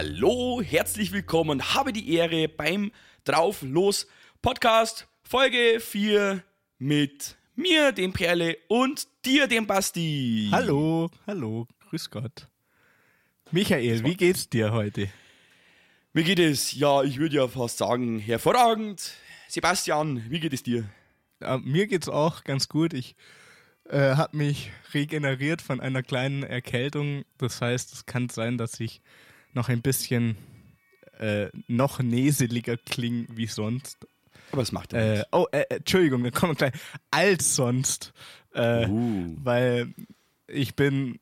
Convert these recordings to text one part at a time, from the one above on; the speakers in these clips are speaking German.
Hallo, herzlich willkommen, habe die Ehre beim Drauf Los Podcast Folge 4 mit mir, dem Perle, und dir, dem Basti. Hallo, hallo, grüß Gott. Michael, wie geht's dir heute? Mir geht es, ja, ich würde ja fast sagen, hervorragend. Sebastian, wie geht es dir? Ja, mir geht's auch ganz gut. Ich äh, habe mich regeneriert von einer kleinen Erkältung. Das heißt, es kann sein, dass ich noch ein bisschen äh, noch neseliger klinge wie sonst. Aber es macht ja Äh, oh, äh, äh, Entschuldigung, dann kommen wir gleich. Als sonst. Äh, Uh. Weil ich bin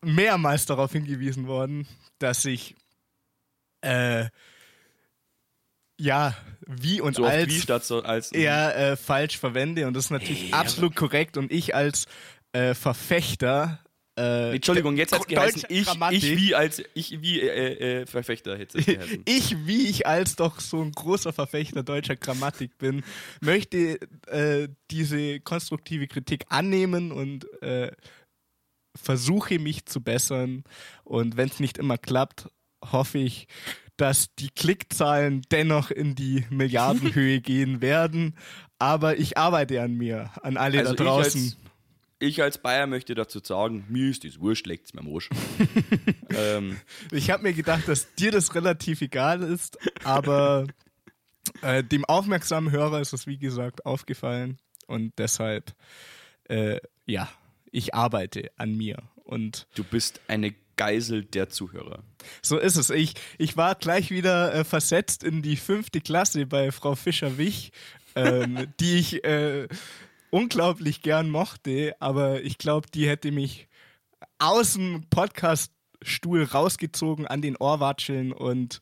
mehrmals darauf hingewiesen worden, dass ich äh, ja, wie und So als wie statt so als. eher äh, falsch verwende und das ist natürlich Ja. absolut korrekt und ich als äh, Verfechter äh, Entschuldigung, jetzt hat's der geheißen, ich, Grammatik- ich wie als, ich wie äh, äh, Verfechter hätte es geheißen. ich, wie ich als doch so ein großer Verfechter deutscher Grammatik bin, möchte äh, diese konstruktive Kritik annehmen und äh, versuche mich zu bessern. Und wenn es nicht immer klappt, hoffe ich, dass die Klickzahlen dennoch in die Milliardenhöhe gehen werden. Aber ich arbeite an mir, an alle Also da draußen. Ich als Bayer möchte dazu sagen, mir ist das wurscht, legt's mir am Arsch. ähm, Ich habe mir gedacht, dass dir das relativ egal ist, aber äh, dem aufmerksamen Hörer ist es, wie gesagt, aufgefallen. Und deshalb, äh, ja, ich arbeite an mir. Und du bist eine Geisel der Zuhörer. so ist es. Ich, ich war gleich wieder äh, versetzt in die fünfte Klasse bei Frau Fischer-Wich, ähm, die ich äh, unglaublich gern mochte, aber ich glaube, die hätte mich aus dem Podcaststuhl rausgezogen, an den Ohrwatscheln und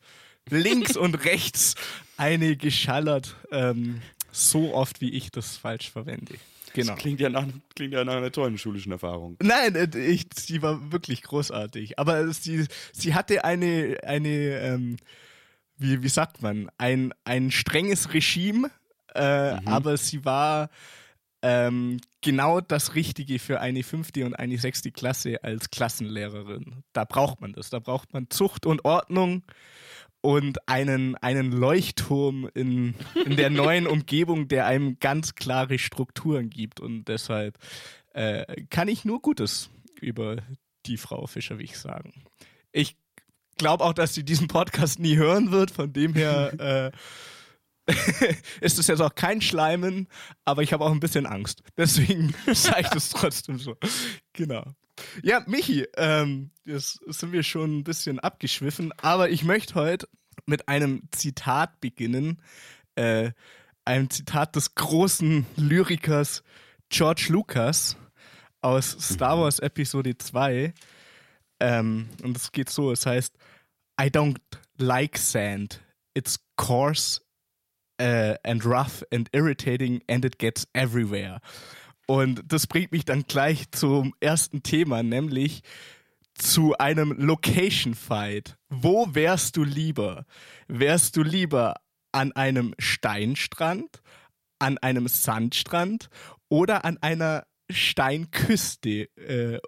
links und rechts eine geschallert, ähm, so oft wie ich das falsch verwende. Genau. Klingt ja, nach, klingt ja nach einer tollen schulischen Erfahrung. Nein, äh, ich, sie war wirklich großartig. Aber sie, sie hatte eine, eine ähm, wie, wie sagt man, ein, ein strenges Regime, äh, aber sie war ähm, genau das Richtige für eine fünfte und eine sechste Klasse als Klassenlehrerin. Da braucht man das. Da braucht man Zucht und Ordnung und einen, einen Leuchtturm in, in der neuen Umgebung, der einem ganz klare Strukturen gibt. Und deshalb äh, kann ich nur Gutes über die Frau Fischerwig sagen. Ich glaube auch, dass sie diesen Podcast nie hören wird, von dem her äh, ist es jetzt auch kein Schleimen, aber ich habe auch ein bisschen Angst. Deswegen sage ich das trotzdem so. Genau. Ja, Michi, ähm, jetzt sind wir schon ein bisschen abgeschwiffen, aber ich möchte heute mit einem Zitat beginnen. Äh, einem Zitat des großen Lyrikers George Lucas aus Star Wars Episode 2. Ähm, und es geht so, es heißt, I don't like sand. It's coarse uh, and rough and irritating and it gets everywhere. Und das bringt mich dann gleich zum ersten Thema, nämlich zu einem Location Fight. Wo wärst du lieber? Wärst du lieber an einem Steinstrand, an einem Sandstrand oder an einer Steinküste, äh,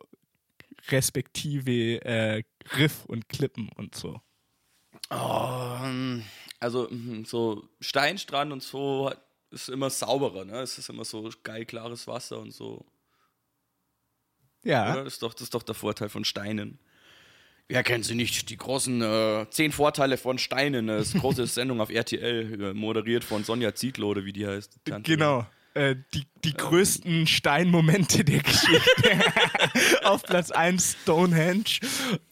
respektive äh, Riff und Klippen und so? Oh, also mhm, so Steinstrand und so hat- ist immer sauberer, ne? Es ist immer so geil klares Wasser und so. Ja. Oder? Das, ist doch, das ist doch der Vorteil von Steinen. Wer kennt sie nicht? Die großen äh, zehn Vorteile von Steinen. Das ist eine große Sendung auf RTL, äh, moderiert von Sonja Zietlow, oder wie die heißt. die Tante. Genau. Äh, die, die größten Steinmomente der Geschichte. Auf Platz 1 Stonehenge.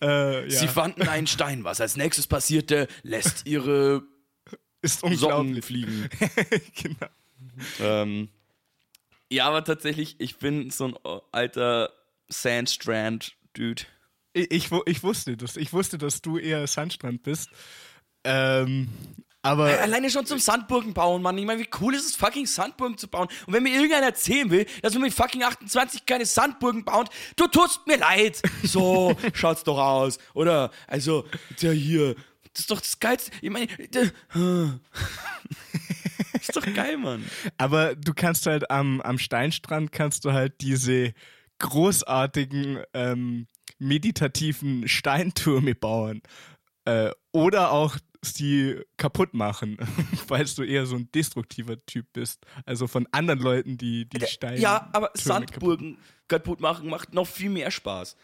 Äh, ja. Sie fanden einen Stein. Was als nächstes passierte, lässt ihre ist Socken unglaublich. fliegen. genau. Ähm, ja, aber tatsächlich, ich bin so ein äh, alter Sandstrand-Dude. Ich, ich, ich wusste das. Ich wusste, dass du eher Sandstrand bist. Ähm, aber Alleine schon zum Sandburgen bauen, Mann. Ich meine, wie cool ist es, fucking Sandburgen zu bauen? Und wenn mir irgendeiner erzählen will, dass man mit fucking 28 keine Sandburgen baut, du tust mir leid. So schaut's doch aus. Oder, also, der hier, das ist doch das Geilste. Ich meine, der, ist doch geil, Mann. Aber du kannst halt am, am Steinstrand kannst du halt diese großartigen ähm, meditativen Steintürme bauen. Äh, oder auch sie kaputt machen, falls du eher so ein destruktiver Typ bist. Also von anderen Leuten, die die Steine. Ja, aber Sandburgen kaputt machen macht noch viel mehr Spaß.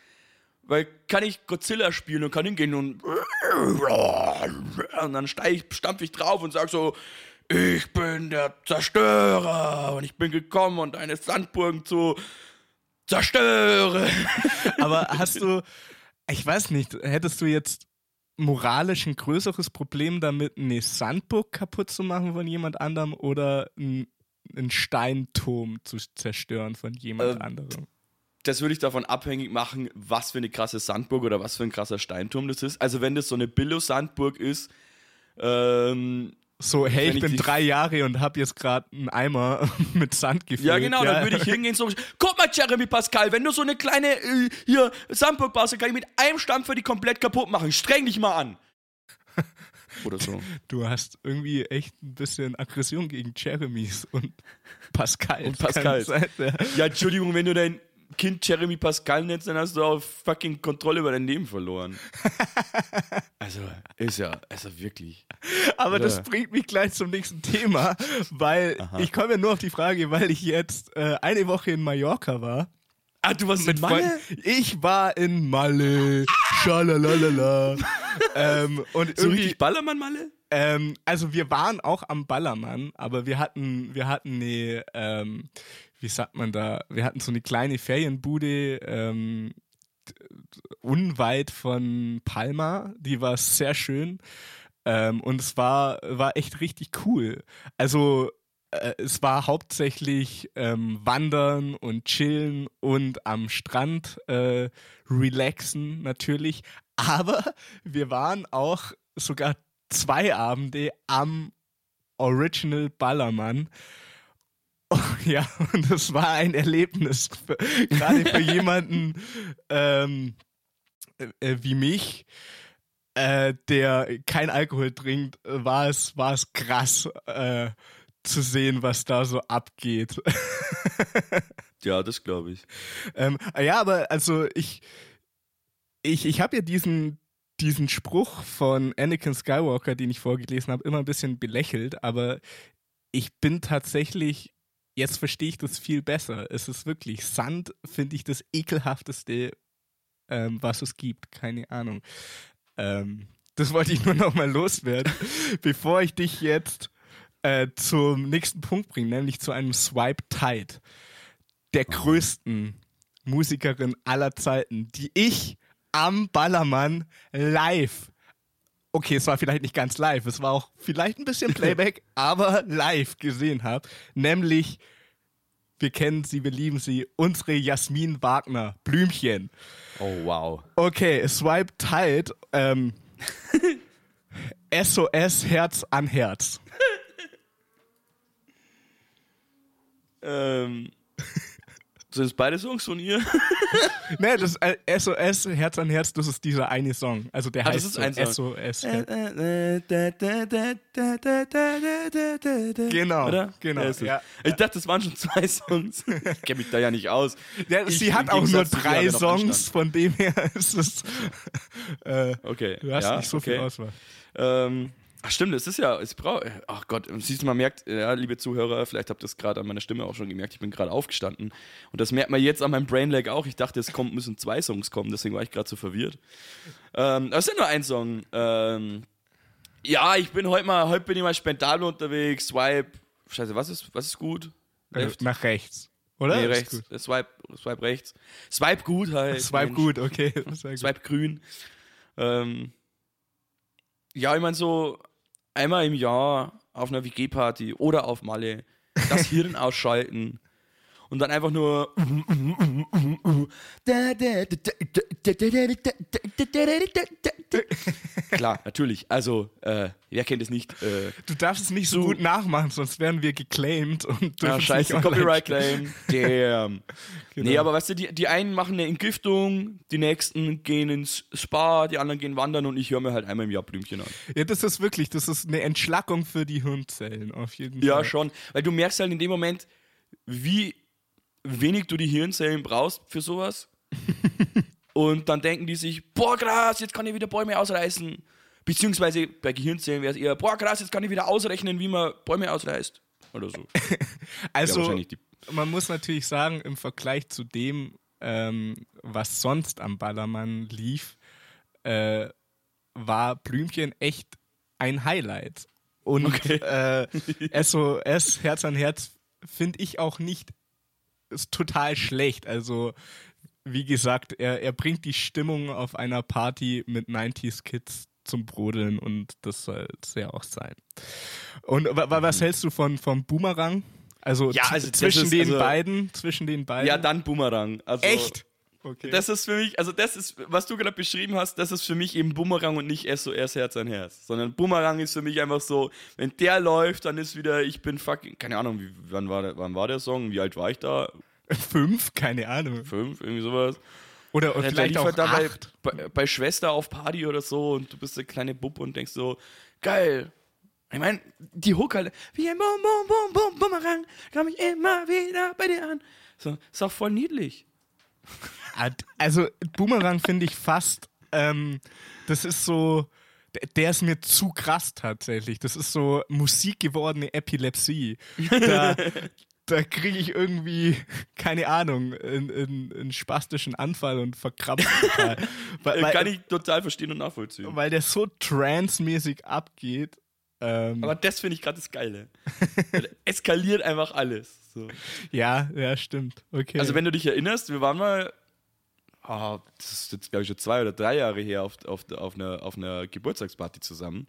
Weil kann ich Godzilla spielen und kann hingehen und, und dann steig, stampf ich drauf und sag so, ich bin der Zerstörer und ich bin gekommen, um deine Sandburgen zu zerstören. Aber hast du, ich weiß nicht, hättest du jetzt moralisch ein größeres Problem damit, eine Sandburg kaputt zu machen von jemand anderem oder einen Steinturm zu zerstören von jemand ähm, anderem? Das würde ich davon abhängig machen, was für eine krasse Sandburg oder was für ein krasser Steinturm das ist. Also wenn das so eine Billo-Sandburg ist, ähm, so, hey, ich, ich bin drei Jahre und hab jetzt gerade einen Eimer mit Sand gefüllt. Ja, genau, ja. dann würde ich hingehen und so, guck mal, Jeremy Pascal, wenn du so eine kleine, äh, hier, Sandburg baust, dann kann ich mit einem Stamm für die komplett kaputt machen. Streng dich mal an. Oder so. Du hast irgendwie echt ein bisschen Aggression gegen Jeremys und Pascal. Und Pascal. Ja. ja, Entschuldigung, wenn du dein Kind Jeremy Pascal nennst, dann hast du auch fucking Kontrolle über dein Leben verloren. also, ist ja, also wirklich. Aber Oder? das bringt mich gleich zum nächsten Thema, weil Aha. ich komme ja nur auf die Frage, weil ich jetzt äh, eine Woche in Mallorca war. Ah, du warst mit Malle? Ich war in Malle. Schalalalala. ähm, und so richtig Ballermann-Malle? Ähm, also wir waren auch am Ballermann, aber wir hatten, wir hatten eine, ähm, wie sagt man da, wir hatten so eine kleine Ferienbude ähm, unweit von Palma, die war sehr schön ähm, und es war, war echt richtig cool. Also äh, es war hauptsächlich ähm, Wandern und Chillen und am Strand äh, relaxen natürlich, aber wir waren auch sogar zwei Abende am Original Ballermann Oh, ja, und das war ein Erlebnis, für, gerade für jemanden ähm, äh, wie mich, äh, der kein Alkohol trinkt, war es, war es krass äh, zu sehen, was da so abgeht. ja, das glaube ich. Ähm, ja, aber also ich, ich, ich habe ja diesen, diesen Spruch von Anakin Skywalker, den ich vorgelesen habe, immer ein bisschen belächelt, aber ich bin tatsächlich jetzt verstehe ich das viel besser. Es ist wirklich, Sand finde ich das ekelhafteste, ähm, was es gibt. Keine Ahnung. Ähm, das wollte ich nur noch mal loswerden, bevor ich dich jetzt äh, zum nächsten Punkt bringe, nämlich zu einem Swipe Tide, der größten Musikerin aller Zeiten, die ich am Ballermann live okay, es war vielleicht nicht ganz live, es war auch vielleicht ein bisschen Playback, aber live gesehen habe, nämlich wir kennen sie, wir lieben sie, unsere Jasmin Wagner, Blümchen. Oh wow. Okay, Swipe teilt ähm, SOS Herz an Herz. ähm, sind es beide Songs von ihr? ne, das äh, SOS, Herz an Herz, das ist dieser eine Song. Also der ah, heißt so, ein SOS. Genau, Oder? genau. Ja, ja. Ich dachte, das waren schon zwei Songs. Ich kenne mich da ja nicht aus. Ja, ich, sie hat auch nur drei Songs, von dem her ist es. Äh, okay. Du hast nicht so okay. viel Auswahl. Ähm, Ach stimmt, es ist ja, es braucht, ach Gott, siehst du, man merkt, ja, liebe Zuhörer, vielleicht habt ihr es gerade an meiner Stimme auch schon gemerkt, ich bin gerade aufgestanden. Und das merkt man jetzt an meinem Brainlag auch. Ich dachte, es kommt, müssen zwei Songs kommen, deswegen war ich gerade so verwirrt. Ähm, aber es ist ja nur ein Song. Ähm, ja, ich bin heute mal, heute bin ich mal spendabel unterwegs, Swipe, scheiße, was ist, was ist gut? Äh, Left? nach rechts. Oder? Nee, rechts. Swipe, Swipe rechts. Swipe gut halt. Swipe Mensch. gut, okay. Swipe grün. Ähm, ja, ich meine so, einmal im Jahr auf einer WG-Party oder auf Malle das Hirn ausschalten und dann einfach nur klar natürlich. Also äh, wer kennt es nicht äh, du darfst es nicht so, gut nachmachen sonst werden wir geclaimed und ja, scheiße Copyright Claim. Damn. Genau. nee aber weißt du die, die einen machen eine Entgiftung die nächsten gehen ins Spa die anderen gehen wandern und ich höre mir halt einmal im Jahr Blümchen an. Ja das ist wirklich das ist eine Entschlackung für die Hirnzellen auf jeden Fall. ja schon. Weil du merkst halt in dem Moment wie wenig du die Hirnzellen brauchst für sowas. und dann denken die sich, boah krass, jetzt kann ich wieder Bäume ausreißen. Beziehungsweise bei Gehirnzellen wäre es eher, boah, krass, jetzt kann ich wieder ausrechnen, wie man Bäume ausreißt. Oder so. Also, man muss natürlich sagen, im Vergleich zu dem, ähm, was sonst am Ballermann lief, äh, war Blümchen echt ein Highlight. Und Okay. äh, SOS, Herz an Herz, finde ich auch nicht ist total schlecht. Also, wie gesagt, er, er bringt die Stimmung auf einer Party mit 90s Kids zum Brodeln und das soll es ja auch sein. Und wa- wa- was hältst du von vom Boomerang? Also, Mhm. Ja, also zwischen ist- den also- beiden, zwischen den beiden. Ja, dann Bumerang. Also, Echt? Okay. Das ist für mich, also das ist, was du gerade beschrieben hast, das ist für mich eben Bumerang und nicht SOS Herz an Herz. Sondern Bumerang ist für mich einfach so, wenn der läuft, dann ist wieder, ich bin fucking, keine Ahnung, wie, wann, war der, wann war der Song? Wie alt war ich da? Fünf? Keine Ahnung. Fünf, irgendwie sowas. Oder Der vielleicht auch da bei, acht. bei, bei Schwester auf Party oder so und du bist der kleine Bub und denkst so, geil. Ich meine, die Hook halt, wie ein Bum, Bum, Bum, Bum, Bumerang, komm ich immer wieder bei dir an. So, ist auch voll niedlich. Also Boomerang finde ich fast, ähm, das ist so, der- ist mir zu krass tatsächlich. Das ist so musikgewordene Epilepsie. Da, da kriege ich irgendwie, keine Ahnung, einen, einen, einen spastischen Anfall und verkrampft total. Weil, Äh, Kann weil, ich total verstehen und nachvollziehen. weil der so trance-mäßig abgeht. Ähm, Aber das finde ich gerade das Geile. Eskaliert einfach alles. So. ja, ja, stimmt. Okay. Also wenn du dich erinnerst, wir waren mal, ah, das ist jetzt glaube ich schon zwei oder drei Jahre her, auf, auf, auf, einer, auf einer Geburtstagsparty zusammen.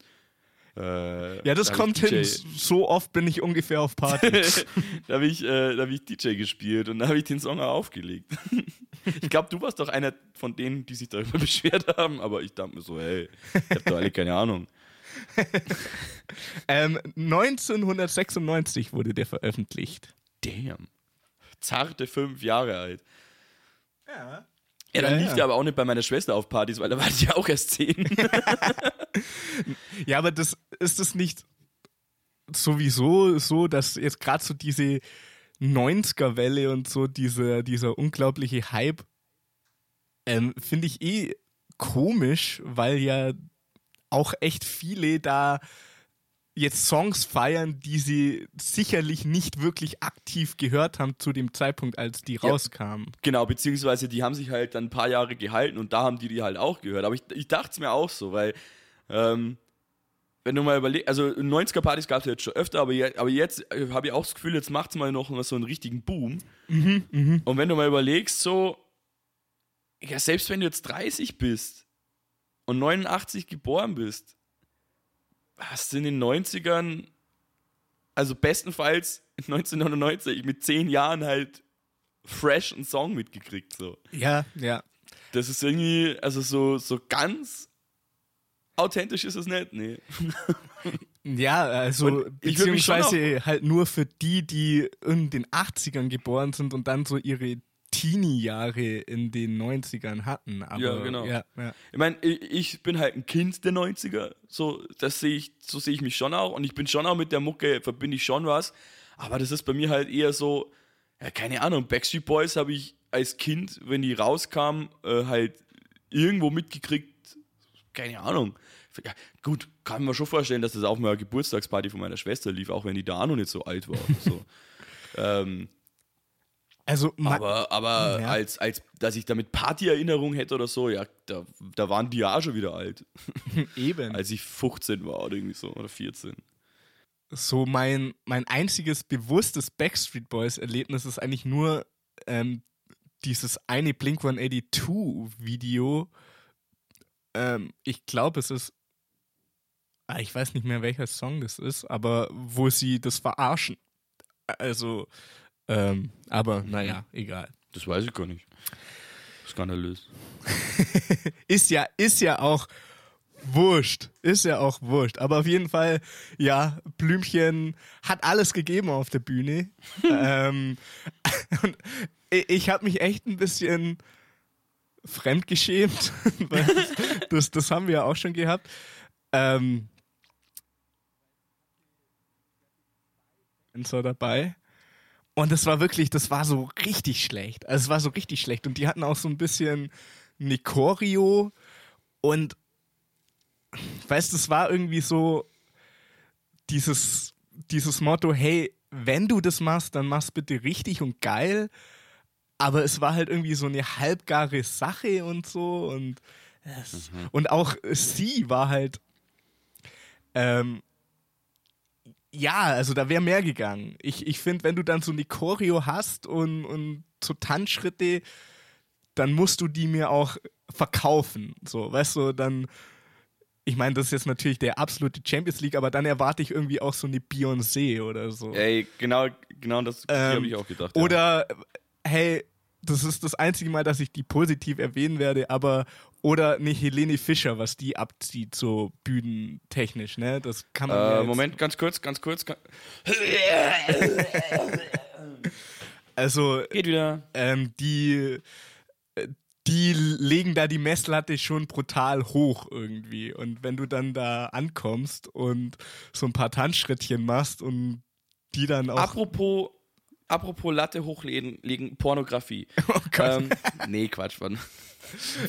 Äh, ja, das da kommt hin. So oft bin ich ungefähr auf Partys. da habe ich, äh, da hab ich DJ gespielt und da habe ich den Song auch aufgelegt. ich glaube, du warst doch einer von denen, die sich darüber beschwert haben, aber ich dachte mir so, hey, ich habe doch alle keine Ahnung. ähm, 1996 wurde der veröffentlicht. Damn. Zarte fünf Jahre alt. Ja. Ja, dann Ja, lief ja. der aber auch nicht bei meiner Schwester auf Partys, weil da war die ja auch erst zehn. Ja, aber das ist es nicht sowieso so, dass jetzt gerade so diese 90er-Welle und so dieser, dieser unglaubliche Hype, ähm, finde ich eh komisch, weil ja auch echt viele da jetzt Songs feiern, die sie sicherlich nicht wirklich aktiv gehört haben zu dem Zeitpunkt, als die rauskamen. Genau, beziehungsweise die haben sich halt dann ein paar Jahre gehalten und da haben die die halt auch gehört. Aber ich, ich dachte es mir auch so, weil, ähm, wenn du mal überlegst, also 90er-Partys gab es jetzt schon öfter, aber, je, aber jetzt äh, habe ich auch das Gefühl, jetzt macht es mal noch so einen richtigen Boom. Und wenn du mal überlegst, so, ja, selbst wenn du jetzt 30 bist und 89 geboren bist, hast du in den 90ern, also bestenfalls 1999 mit 10 Jahren halt fresh einen Song mitgekriegt, so. Ja, ja. Das ist irgendwie, also so, so ganz authentisch ist es nicht, nee. Ja, also Und ich würd mich schon beziehungsweise halt nur für die, die in den 80ern geboren sind und dann so ihre Teenie-Jahre in den 90ern hatten. Aber, Ja, genau. Ja, ja. Ich meine, ich, bin halt ein Kind der 90er, so, das sehe ich, so sehe ich mich schon auch und ich bin schon auch mit der Mucke, verbinde ich schon was, aber das ist bei mir halt eher so, ja, keine Ahnung, Backstreet Boys habe ich als Kind, wenn die rauskamen, äh, halt irgendwo mitgekriegt, keine Ahnung. Ja, gut, kann man schon vorstellen, dass das auf meiner Geburtstagsparty von meiner Schwester lief, auch wenn die da noch nicht so alt war. So. ähm, Also, aber aber Ja. als, als dass ich damit Partyerinnerung hätte oder so, ja, da, da waren die ja schon wieder alt, eben. als ich 15 war oder irgendwie so, oder 14. so mein, mein einziges bewusstes Backstreet Boys-Erlebnis ist eigentlich nur ähm, dieses eine Blink 182-Video. Ähm, ich glaube, es ist. Ah, ich weiß nicht mehr, welcher Song das ist, aber wo sie das verarschen. Also, ähm, aber naja, egal. Das weiß ich gar nicht. Skandalös. Ist ja, ist ja auch wurscht. Ist ja auch wurscht. Aber auf jeden Fall, ja, Blümchen hat alles gegeben auf der Bühne. ähm, und ich, habe mich echt ein bisschen fremdgeschämt. weil das, das haben wir ja auch schon gehabt. Ähm, Tänzer dabei. Und das war wirklich, das war so richtig schlecht. Also es war so richtig schlecht. Und die hatten auch so ein bisschen Choreo und weißt, es war irgendwie so dieses, dieses Motto, hey, wenn du das machst, dann machst bitte richtig und geil. Aber es war halt irgendwie so eine halbgare Sache und so und mhm. und auch sie war halt ähm, ja, also da wäre mehr gegangen. Ich, ich finde, wenn du dann so eine Choreo hast und, und so Tanzschritte, dann musst du die mir auch verkaufen. So, weißt du, dann, ich meine, das ist jetzt natürlich der absolute Champions League, aber dann erwarte ich irgendwie auch so eine Beyoncé oder so. Ey, genau, genau das ähm, habe ich auch gedacht. Oder, ja. hey, das ist das einzige Mal, dass ich die positiv erwähnen werde, aber oder eine Helene Fischer, was die abzieht, so bühnentechnisch, ne? Das kann man. Äh, ja Moment, ganz kurz, ganz kurz. also. Geht wieder. Ähm, die. Die legen da die Messlatte schon brutal hoch irgendwie. Und wenn du dann da ankommst und so ein paar Tanzschrittchen machst und die dann auch. Apropos, apropos Latte hochlegen, legen Pornografie. Oh Gott. Ähm, nee, Quatsch, Mann.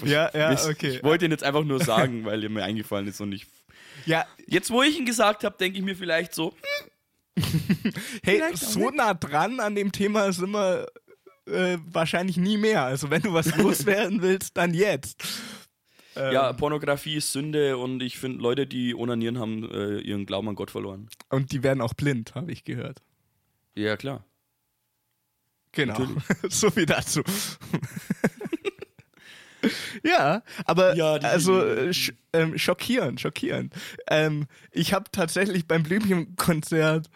Ja, ja, okay. Ich wollte ihn jetzt einfach nur sagen, weil er mir eingefallen ist und ich. Ja. Jetzt, wo ich ihn gesagt habe, denke ich mir vielleicht so. Hm, hey, so nah dran an dem Thema sind wir äh, wahrscheinlich nie mehr. Also, wenn du was loswerden willst, dann jetzt. Ähm, ja, Pornografie ist Sünde und ich finde, Leute, die onanieren, haben äh, ihren Glauben an Gott verloren. Und die werden auch blind, habe ich gehört. Ja, klar. Genau. so viel dazu. ja, aber ja, also äh, sch ähm, schockierend, schockierend. Ähm, ich habe tatsächlich beim Blümchenkonzert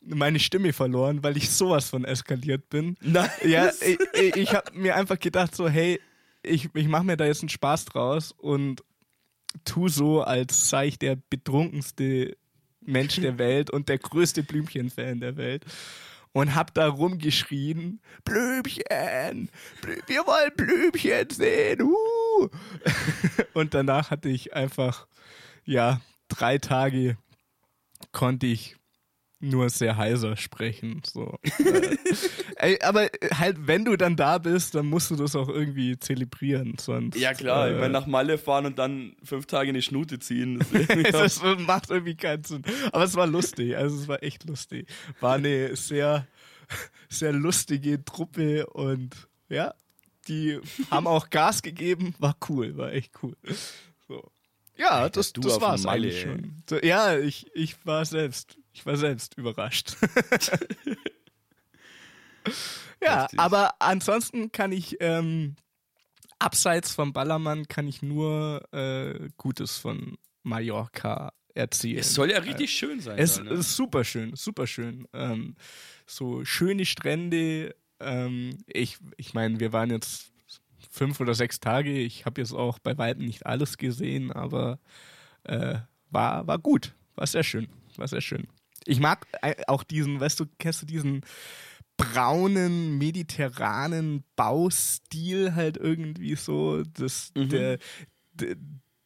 meine Stimme verloren, weil ich sowas von eskaliert bin. Nein. Ja, ich, ich habe mir einfach gedacht so, hey, ich, ich mache mir da jetzt einen Spaß draus und tu so, als sei ich der betrunkenste Mensch der Welt und der größte Blümchen-Fan der Welt und hab da rumgeschrien, Blümchen, Blü wir wollen Blümchen sehen, uh. Und danach hatte ich einfach, ja, drei Tage konnte ich nur sehr heiser sprechen. So. Ey, aber halt, wenn du dann da bist, dann musst du das auch irgendwie zelebrieren. Sonst, ja klar, äh, ich meine, nach Malle fahren und dann fünf Tage eine Schnute ziehen. Das, das macht irgendwie keinen Sinn. Aber es war lustig, also es war echt lustig. War eine sehr, sehr lustige Truppe und ja, die haben auch Gas gegeben, war cool, war echt cool. So. Ja, das, das war's Malle, eigentlich schon. So, ja, ich, ich war selbst ich war selbst überrascht. ja, Richtig. aber ansonsten kann ich, ähm, abseits vom Ballermann, kann ich nur äh, Gutes von Mallorca erzählen. Es soll ja richtig äh, schön sein. Es ne? ist super schön, super schön. Ähm, so schöne Strände. Ähm, ich ich meine, wir waren jetzt fünf oder sechs Tage. Ich habe jetzt auch bei weitem nicht alles gesehen, aber äh, war, war gut. War sehr schön. War sehr schön. Ich mag äh, auch diesen, weißt du, kennst du diesen braunen, mediterranen Baustil halt irgendwie so. Das, mhm. der, der,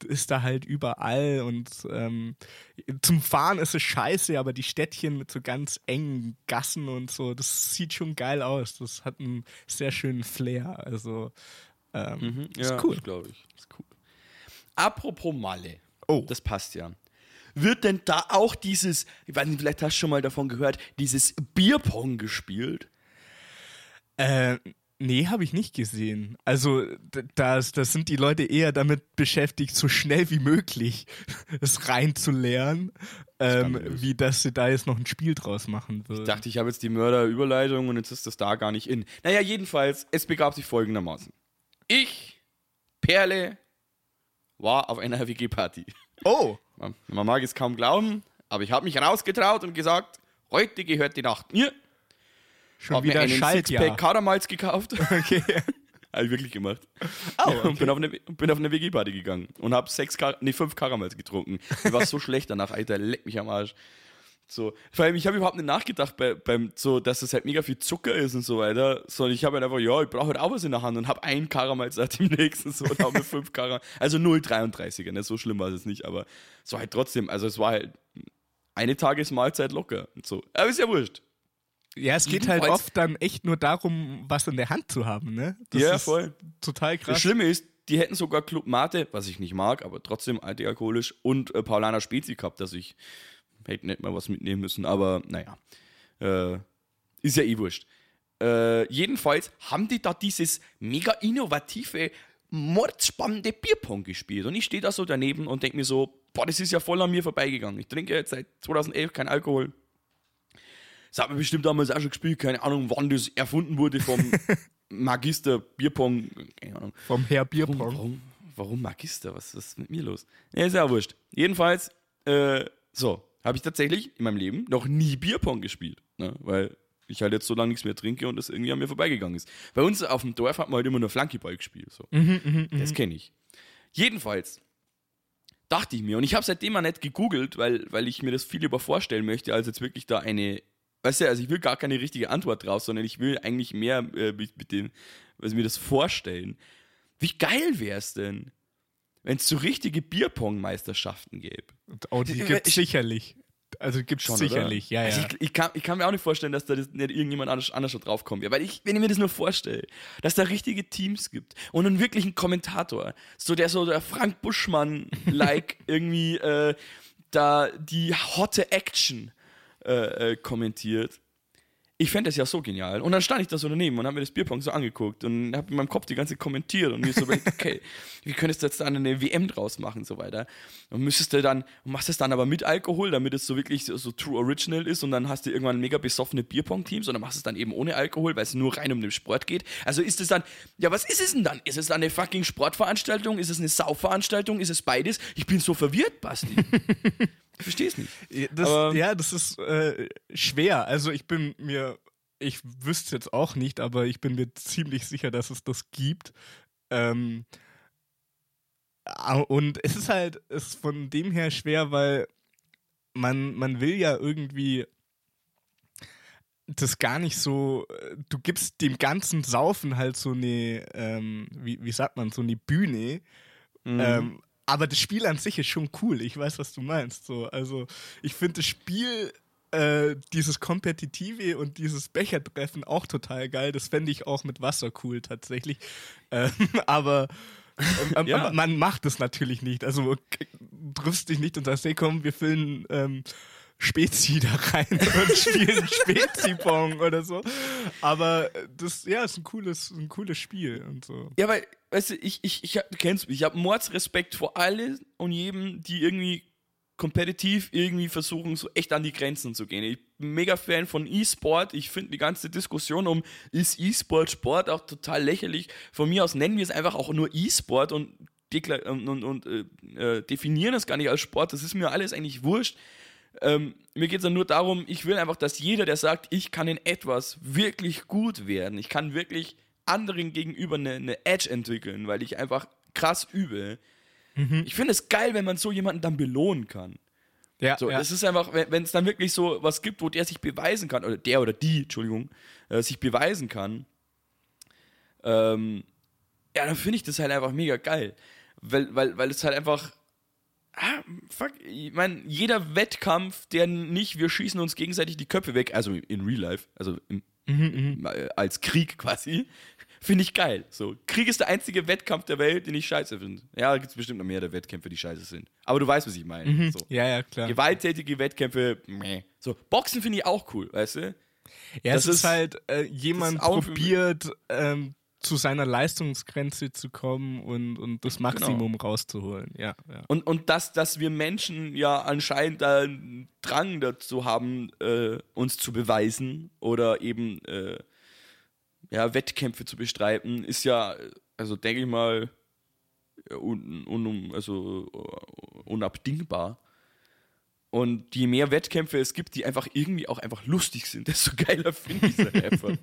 ist da halt überall und ähm, zum Fahren ist es scheiße, aber die Städtchen mit so ganz engen Gassen und so, das sieht schon geil aus. Das hat einen sehr schönen Flair. Also ähm, mhm, ist ja, cool. glaube ich. Ist cool. Apropos Malle. Oh. Das passt ja wird denn da auch dieses, ich weiß nicht, vielleicht hast du schon mal davon gehört, dieses Bierpong gespielt? Äh, nee, habe ich nicht gesehen. Also, das, das sind die Leute eher damit beschäftigt, so schnell wie möglich es reinzulernen, ähm, wie dass sie da jetzt noch ein Spiel draus machen würden. Ich dachte, ich habe jetzt die Mörderüberleitung und jetzt ist das da gar nicht in. Naja, jedenfalls, es begab sich folgendermaßen. Ich, Perle, war auf einer WG-Party. Oh! Man, mag es kaum glauben, aber ich habe mich rausgetraut und gesagt, heute gehört die Nacht mir. Schon hab wieder mir einen Schalt, Sixpack. Karamals gekauft. Okay. habe ich wirklich gemacht. Oh, okay. Und bin auf eine, bin auf eine WG-Party gegangen und habe sechs, Kar nee, fünf Karamals getrunken. Ich war so schlecht danach, Alter, leck mich am Arsch. So, vor allem, ich habe überhaupt nicht nachgedacht, bei, beim, so, dass das halt mega viel Zucker ist und so weiter, sondern ich habe halt einfach, ja, ich brauche halt auch was in der Hand und habe einen Karamell seit dem nächsten, so, und habe mir fünf Karamell, also 0,33er, ne, so schlimm war es nicht, aber so halt trotzdem, also es war halt eine Tagesmahlzeit locker und so, aber ist ja wurscht. Ja, es geht halt oft dann echt nur darum, was in der Hand zu haben, ne? Das ja, voll. Total krass. Das Schlimme ist, die hätten sogar Club Mate, was ich nicht mag, aber trotzdem antialkoholisch und äh, Paulaner Spezi gehabt, dass ich hätte nicht mal was mitnehmen müssen, aber naja. Äh, ist ja eh wurscht. Äh, jedenfalls haben die da dieses mega innovative, mordspannende Bierpong gespielt. Und ich stehe da so daneben und denke mir so, boah, das ist ja voll an mir vorbeigegangen. Ich trinke jetzt seit 2011 kein Alkohol. Das hat man bestimmt damals auch schon gespielt, keine Ahnung, wann das erfunden wurde vom Magister Bierpong. Keine Ahnung. Vom Herr Bierpong. Warum, warum, warum Magister? Was, was ist mit mir los? Ja, ist ja wurscht. Jedenfalls, äh, so, habe ich tatsächlich in meinem Leben noch nie Bierpong gespielt. Ne? Weil ich halt jetzt so lange nichts mehr trinke und das irgendwie an mir vorbeigegangen ist. Bei uns auf dem Dorf hat man halt immer nur Flankyball gespielt. So. Mhm, das kenne ich. Jedenfalls dachte ich mir, und ich habe seitdem mal nicht gegoogelt, weil, weil ich mir das viel lieber vorstellen möchte, als jetzt wirklich da eine, weißt du, also ich will gar keine richtige Antwort draus, sondern ich will eigentlich mehr äh, mit, mit dem, also mir das vorstellen. Wie geil wäre es denn, wenn es so richtige Bierpong-Meisterschaften gäbe? Oh, die gibt es sicherlich. Also gibt es sicherlich, oder? ja, also ja. Ich, ich, kann, ich kann mir auch nicht vorstellen, dass da nicht irgendjemand anders, anders schon draufkommt. Ja, weil ich, wenn ich mir das nur vorstelle, dass da richtige Teams gibt und einen wirklichen Kommentator, so der so der Frank Buschmann-like irgendwie äh, da die hotte Action äh, äh, kommentiert. Ich fände das ja so genial. Und dann stand ich da so daneben und habe mir das Bierpong so angeguckt und habe in meinem Kopf die ganze kommentiert und mir so überlegt, okay, wie könntest du jetzt da eine WM draus machen und so weiter. Und müsstest du dann, machst es dann aber mit Alkohol, damit es so wirklich so, so true original ist und dann hast du irgendwann mega besoffene Bierpong-Teams und dann machst du es dann eben ohne Alkohol, weil es nur rein um den Sport geht. Also ist es dann, ja, was ist es denn dann? Ist es dann eine fucking Sportveranstaltung? Ist es eine Saufveranstaltung? Ist es beides? Ich bin so verwirrt, Basti. Ich verstehe es nicht. Ja, das, ja, das ist äh, schwer. Also ich bin mir, ich wüsste jetzt auch nicht, aber ich bin mir ziemlich sicher, dass es das gibt. Ähm, und es ist halt es ist von dem her schwer, weil man, man will ja irgendwie das gar nicht so, du gibst dem ganzen Saufen halt so eine, ähm, wie, wie sagt man, so eine Bühne. Mhm. Ähm, aber das Spiel an sich ist schon cool. Ich weiß, was du meinst. So, also ich finde das Spiel, äh, dieses Kompetitive und dieses Bechertreffen auch total geil. Das fände ich auch mit Wasser cool tatsächlich. Ähm, aber ähm, ja. man macht es natürlich nicht. Also triffst dich nicht und sagst, hey komm, wir füllen ähm, Spezi da rein und spielen Spezi-Pong oder so. Aber das, ja, ist ein cooles, ein cooles Spiel und so. Ja, weil, weißt du, ich, ich, ich, du kennst mich, ich habe Mordsrespekt vor allen und jedem, die irgendwie kompetitiv irgendwie versuchen, so echt an die Grenzen zu gehen. Ich bin mega Fan von E-Sport. Ich finde die ganze Diskussion um, ist E-Sport Sport auch total lächerlich. Von mir aus nennen wir es einfach auch nur E-Sport und, und, und, und äh, definieren es gar nicht als Sport. Das ist mir alles eigentlich wurscht. Ähm, mir geht es dann nur darum, ich will einfach, dass jeder, der sagt, ich kann in etwas wirklich gut werden, ich kann wirklich anderen gegenüber eine, eine Edge entwickeln, weil ich einfach krass übe. Mhm. Ich finde es geil, wenn man so jemanden dann belohnen kann. Ja, so, ja. Es ist einfach, wenn es dann wirklich so was gibt, wo der sich beweisen kann, oder der oder die, Entschuldigung, äh, sich beweisen kann, ähm, ja, dann finde ich das halt einfach mega geil. Weil, weil, weil es halt einfach ah, fuck, ich meine, jeder Wettkampf, der nicht, wir schießen uns gegenseitig die Köpfe weg, also in Real Life, also im, mhm, mhm. Als Krieg quasi, finde ich geil. So, Krieg ist der einzige Wettkampf der Welt, den ich scheiße finde. Ja, da gibt es bestimmt noch mehr der Wettkämpfe, die scheiße sind. Aber du weißt, was ich meine. Mhm. So. Ja, ja, klar. Gewalttätige Wettkämpfe, meh. So, Boxen finde ich auch cool, weißt du? Ja, das es ist, halt, äh, jemand probiert, ähm, zu seiner Leistungsgrenze zu kommen und, und das Maximum genau. rauszuholen. Ja, ja. Und, und dass, dass wir Menschen ja anscheinend einen Drang dazu haben, äh, uns zu beweisen oder eben äh, ja, Wettkämpfe zu bestreiten, ist ja, also denke ich mal, un, un, also unabdingbar. Und je mehr Wettkämpfe es gibt, die einfach irgendwie auch einfach lustig sind, desto geiler finde ich es einfach.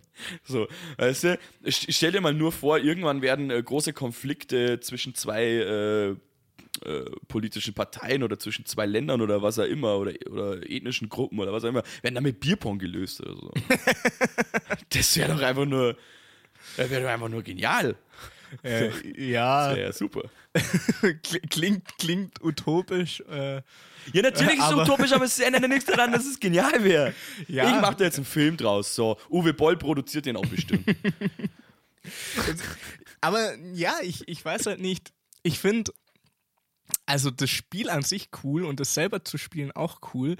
so, weißt du, stell dir mal nur vor, irgendwann werden äh, große Konflikte zwischen zwei äh, äh, politischen Parteien oder zwischen zwei Ländern oder was auch immer oder, oder ethnischen Gruppen oder was auch immer, werden dann mit Bierpong gelöst oder so. das wäre doch einfach nur, das wäre doch einfach nur genial. Äh, ja. Das wäre ja super. klingt, klingt utopisch. Äh, ja, natürlich ist es utopisch, aber es ändert ja nichts daran, dass es genial wäre. Ja. Ich mache da jetzt einen Film draus. So, Uwe Boll produziert den auch bestimmt. Aber ja, ich, ich weiß halt nicht. Ich finde, also das Spiel an sich cool und das selber zu spielen auch cool.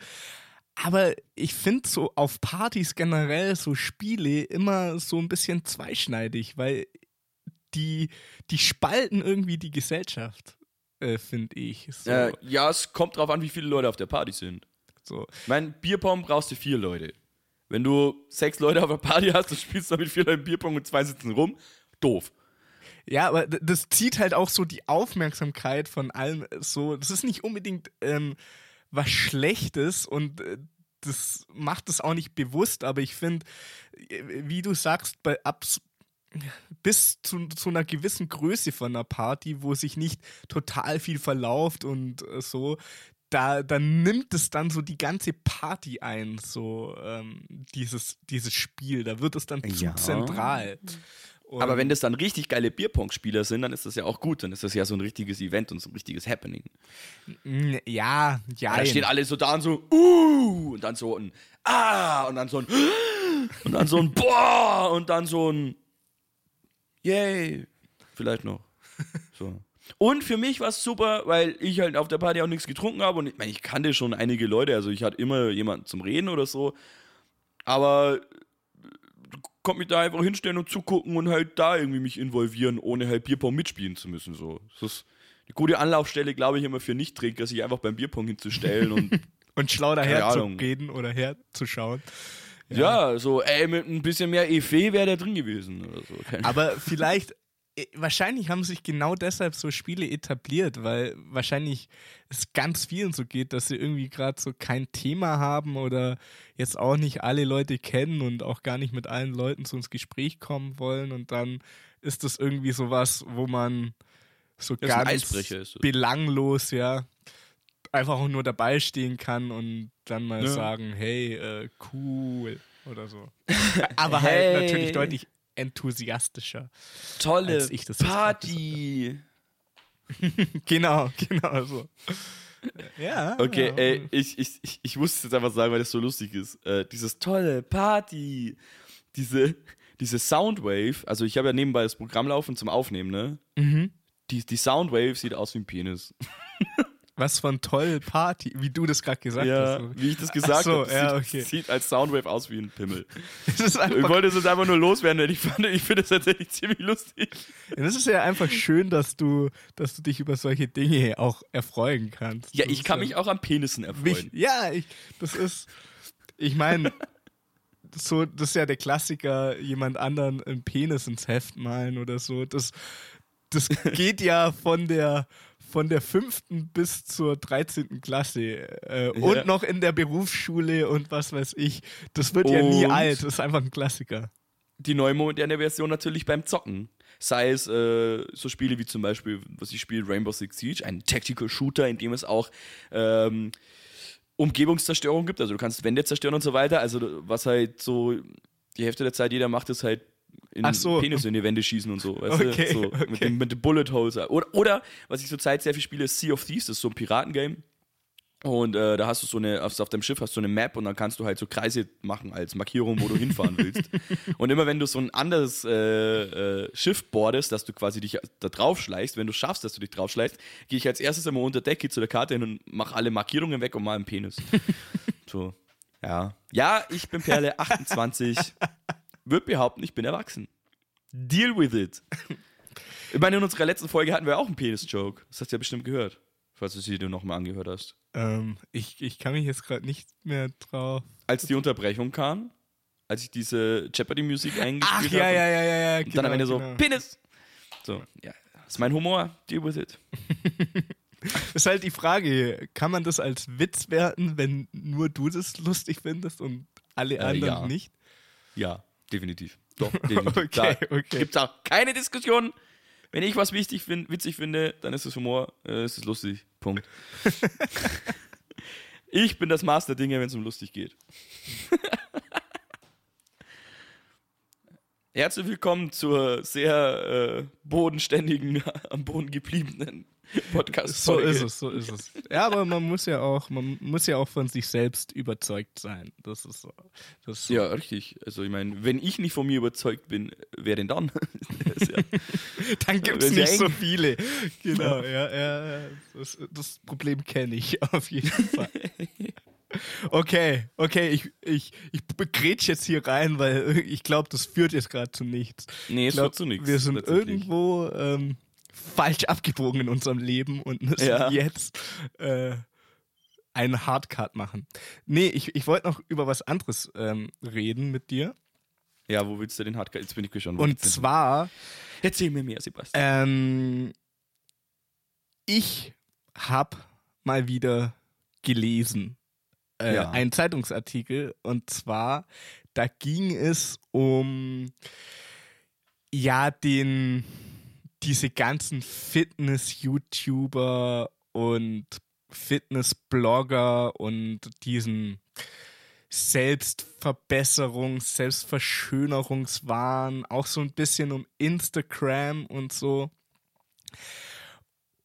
Aber ich finde so auf Partys generell so Spiele immer so ein bisschen zweischneidig, weil die, die spalten irgendwie die Gesellschaft, äh, finde ich. So. Äh, ja, es kommt drauf an, wie viele Leute auf der Party sind. so. Ich meine, Bierpong brauchst du vier Leute. Wenn du sechs Leute auf der Party hast, dann spielst du mit vier Leuten Bierpong und zwei sitzen rum. Doof. Ja, aber das zieht halt auch so die Aufmerksamkeit von allem so. Das ist nicht unbedingt ähm, was Schlechtes und äh, das macht es auch nicht bewusst, aber ich finde, äh, wie du sagst, bei abs bis zu, zu einer gewissen Größe von einer Party, wo sich nicht total viel verlauft und äh, so, da, da nimmt es dann so die ganze Party ein, so ähm, dieses, dieses Spiel. Da wird es dann zu Ja. zentral. Und- Aber wenn das dann richtig geile Bierpong-Spieler sind, dann ist das ja auch gut. Dann ist das ja so ein richtiges Event und so ein richtiges Happening. Ja, ja. Da stehen alle so da und so, uh, und dann so ein Ah, und dann so ein und dann so ein Boah, und dann so ein Yay. Vielleicht noch. So. Und für mich war es super, weil ich halt auf der Party auch nichts getrunken habe und ich meine, ich kannte schon einige Leute, also ich hatte immer jemanden zum Reden oder so. Aber konnte mich da einfach hinstellen und zugucken und halt da irgendwie mich involvieren, ohne halt Bierpong mitspielen zu müssen. So. Das ist eine gute Anlaufstelle, glaube ich, immer für Nicht-Trinker, sich einfach beim Bierpong hinzustellen und und schlau daher zu reden oder herzuschauen. ja. so, ey, mit ein bisschen mehr Efe wäre der drin gewesen oder so. Keine Aber vielleicht, wahrscheinlich haben sich genau deshalb so Spiele etabliert, weil wahrscheinlich es ganz vielen so geht, dass sie irgendwie gerade so kein Thema haben oder jetzt auch nicht alle Leute kennen und auch gar nicht mit allen Leuten so ins Gespräch kommen wollen und dann ist das irgendwie sowas, wo man so ein ganz das. belanglos, ja, einfach auch nur dabei stehen kann und dann mal Ja. sagen, hey, äh, cool oder so. Aber Hey. halt natürlich deutlich enthusiastischer. Tolle Party. Genau, genau so. Ja. Okay, ja. ey, ich, ich, ich, ich muss es jetzt einfach sagen, weil das so lustig ist. Äh, dieses tolle Party, diese, diese Soundwave, also ich habe ja nebenbei das Programm laufen zum Aufnehmen, ne? Mhm. Die, die Soundwave sieht aus wie ein Penis. Was von toll Party, wie du das gerade gesagt Ja, hast. wie ich das gesagt so, habe. ja, sieht, okay. sieht als Soundwave aus wie ein Pimmel. Das Ich wollte es jetzt einfach nur loswerden, denn ich, fand- ich finde es tatsächlich ziemlich lustig. das ist ja einfach schön, dass du, dass du dich über solche Dinge auch erfreuen kannst. Ja, Das ich kann mich auch an Penissen mich, erfreuen. Ja, ich, das ist, ich meine, so, das ist ja der Klassiker, jemand anderen einen Penis ins Heft malen oder so. Das, das geht ja von der von der fünften bis zur 13. Klasse äh, und Ja. noch in der Berufsschule und was weiß ich. Das wird ja nie Und- alt, das ist einfach ein Klassiker. die neue moderne Version natürlich beim Zocken. Sei es äh, so Spiele wie zum Beispiel, was ich spiele, Rainbow Six Siege, ein Tactical Shooter, in dem es auch ähm, Umgebungszerstörung gibt. Also du kannst Wände zerstören und so weiter. Also was halt so die Hälfte der Zeit jeder macht, ist halt in so. Penis in die Wände schießen und so. Weißt Okay, du? so okay. Mit, dem, mit dem Bullet Holes. Oder, oder was ich zurzeit sehr viel spiele, ist Sea of Thieves, das ist so ein Piratengame. Und äh, da hast du so eine, auf, auf deinem Schiff hast du eine Map und dann kannst du halt so Kreise machen als Markierung, wo du hinfahren willst. Und immer wenn du so ein anderes äh, äh, Schiff boardest, dass du quasi dich da drauf schleichst, wenn du schaffst, dass du dich drauf schleichst, gehe ich als erstes immer unter Deck, geh zu der Karte hin und mach alle Markierungen weg und mal einen Penis. so, ja. Ja, ich bin Perle 28. Würde behaupten, ich bin erwachsen. Deal with it. Ich meine, in unserer letzten Folge hatten wir auch einen Penis-Joke. Das hast du ja bestimmt gehört, falls du sie dir nochmal angehört hast. Ähm, ich, ich kann mich jetzt gerade nicht mehr drauf. als die Unterbrechung kam, als ich diese Jeopardy-Musik eingespielt Ach ja, habe. ja, ja, ja, ja. Und dann am Ende so, genau. Penis! So, ja, das ist mein Humor, deal with it. Ist halt die Frage, kann man das als Witz werten, wenn nur du das lustig findest und alle Äh, anderen ja. nicht? Ja, definitiv. Doch, definitiv. Okay, da okay. Gibt's auch keine Diskussion. Wenn ich was wichtig find, witzig finde, dann ist es Humor, äh, ist es lustig. Punkt. ich bin das Maß der Dinge, wenn es um lustig geht. Herzlich willkommen zur sehr äh, bodenständigen, am Boden gebliebenen Podcast. So ist es, so ist es. Ja, aber man muss ja auch, man muss ja auch von sich selbst überzeugt sein. Das ist so. Das ist so. Ja, richtig. Also ich meine, wenn ich nicht von mir überzeugt bin, wer denn dann? ja, Dann gibt es nicht so viele. Genau, ja, ja, ja. Das, das Problem kenne ich auf jeden Fall. Okay, okay, ich, ich, ich begrätsch jetzt hier rein, weil ich glaube, das führt jetzt gerade zu nichts. Nee, es glaub, führt zu nichts. Wir sind irgendwo ähm, falsch abgebogen in unserem Leben und müssen Ja. jetzt äh, einen Hardcut machen. Nee, ich, ich wollte noch über was anderes ähm, reden mit dir. Ja, wo willst du den Hardcore? Jetzt bin ich gespannt. Und zwar, Erzähl mir mehr, Sebastian. ähm, ich habe mal wieder gelesen. Äh, Ja. Einen Zeitungsartikel. Und zwar, da ging es um ja, den diese ganzen Fitness-YouTuber und Fitness-Blogger und diesen Selbstverbesserungs-, Selbstverschönerungswahn, auch so ein bisschen um Instagram und so.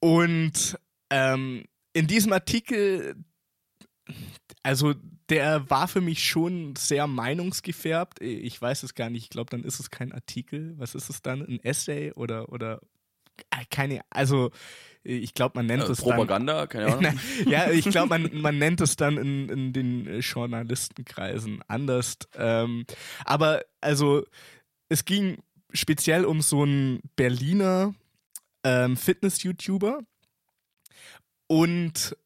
Und ähm, in diesem Artikel, also der war für mich schon sehr meinungsgefärbt. Ich weiß es gar nicht. Ich glaube, dann ist es kein Artikel. Was ist es dann? Ein Essay oder oder äh, keine. Also ich glaube, man nennt Äh, es Propaganda, keine Ahnung. dann. ja, ich glaube, man, man nennt es dann in, in den äh, Journalistenkreisen anders. Ähm, aber also es ging speziell um so einen Berliner ähm, Fitness-YouTuber und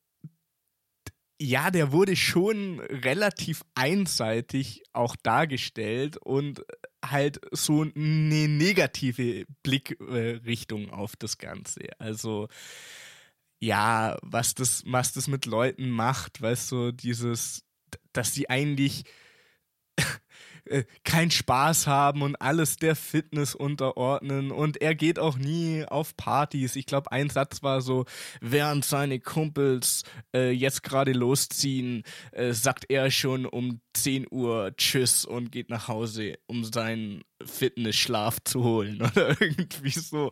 ja, der wurde schon relativ einseitig auch dargestellt und halt so eine negative Blickrichtung auf das Ganze. Also ja, was das, was das mit Leuten macht, weißt du, dieses, dass sie eigentlich äh, keinen Spaß haben und alles der Fitness unterordnen und er geht auch nie auf Partys. Ich glaube, ein Satz war so, während seine Kumpels äh, jetzt gerade losziehen, äh, sagt er schon um 10 Uhr Tschüss und geht nach Hause, um seinen Fitnessschlaf zu holen oder irgendwie so.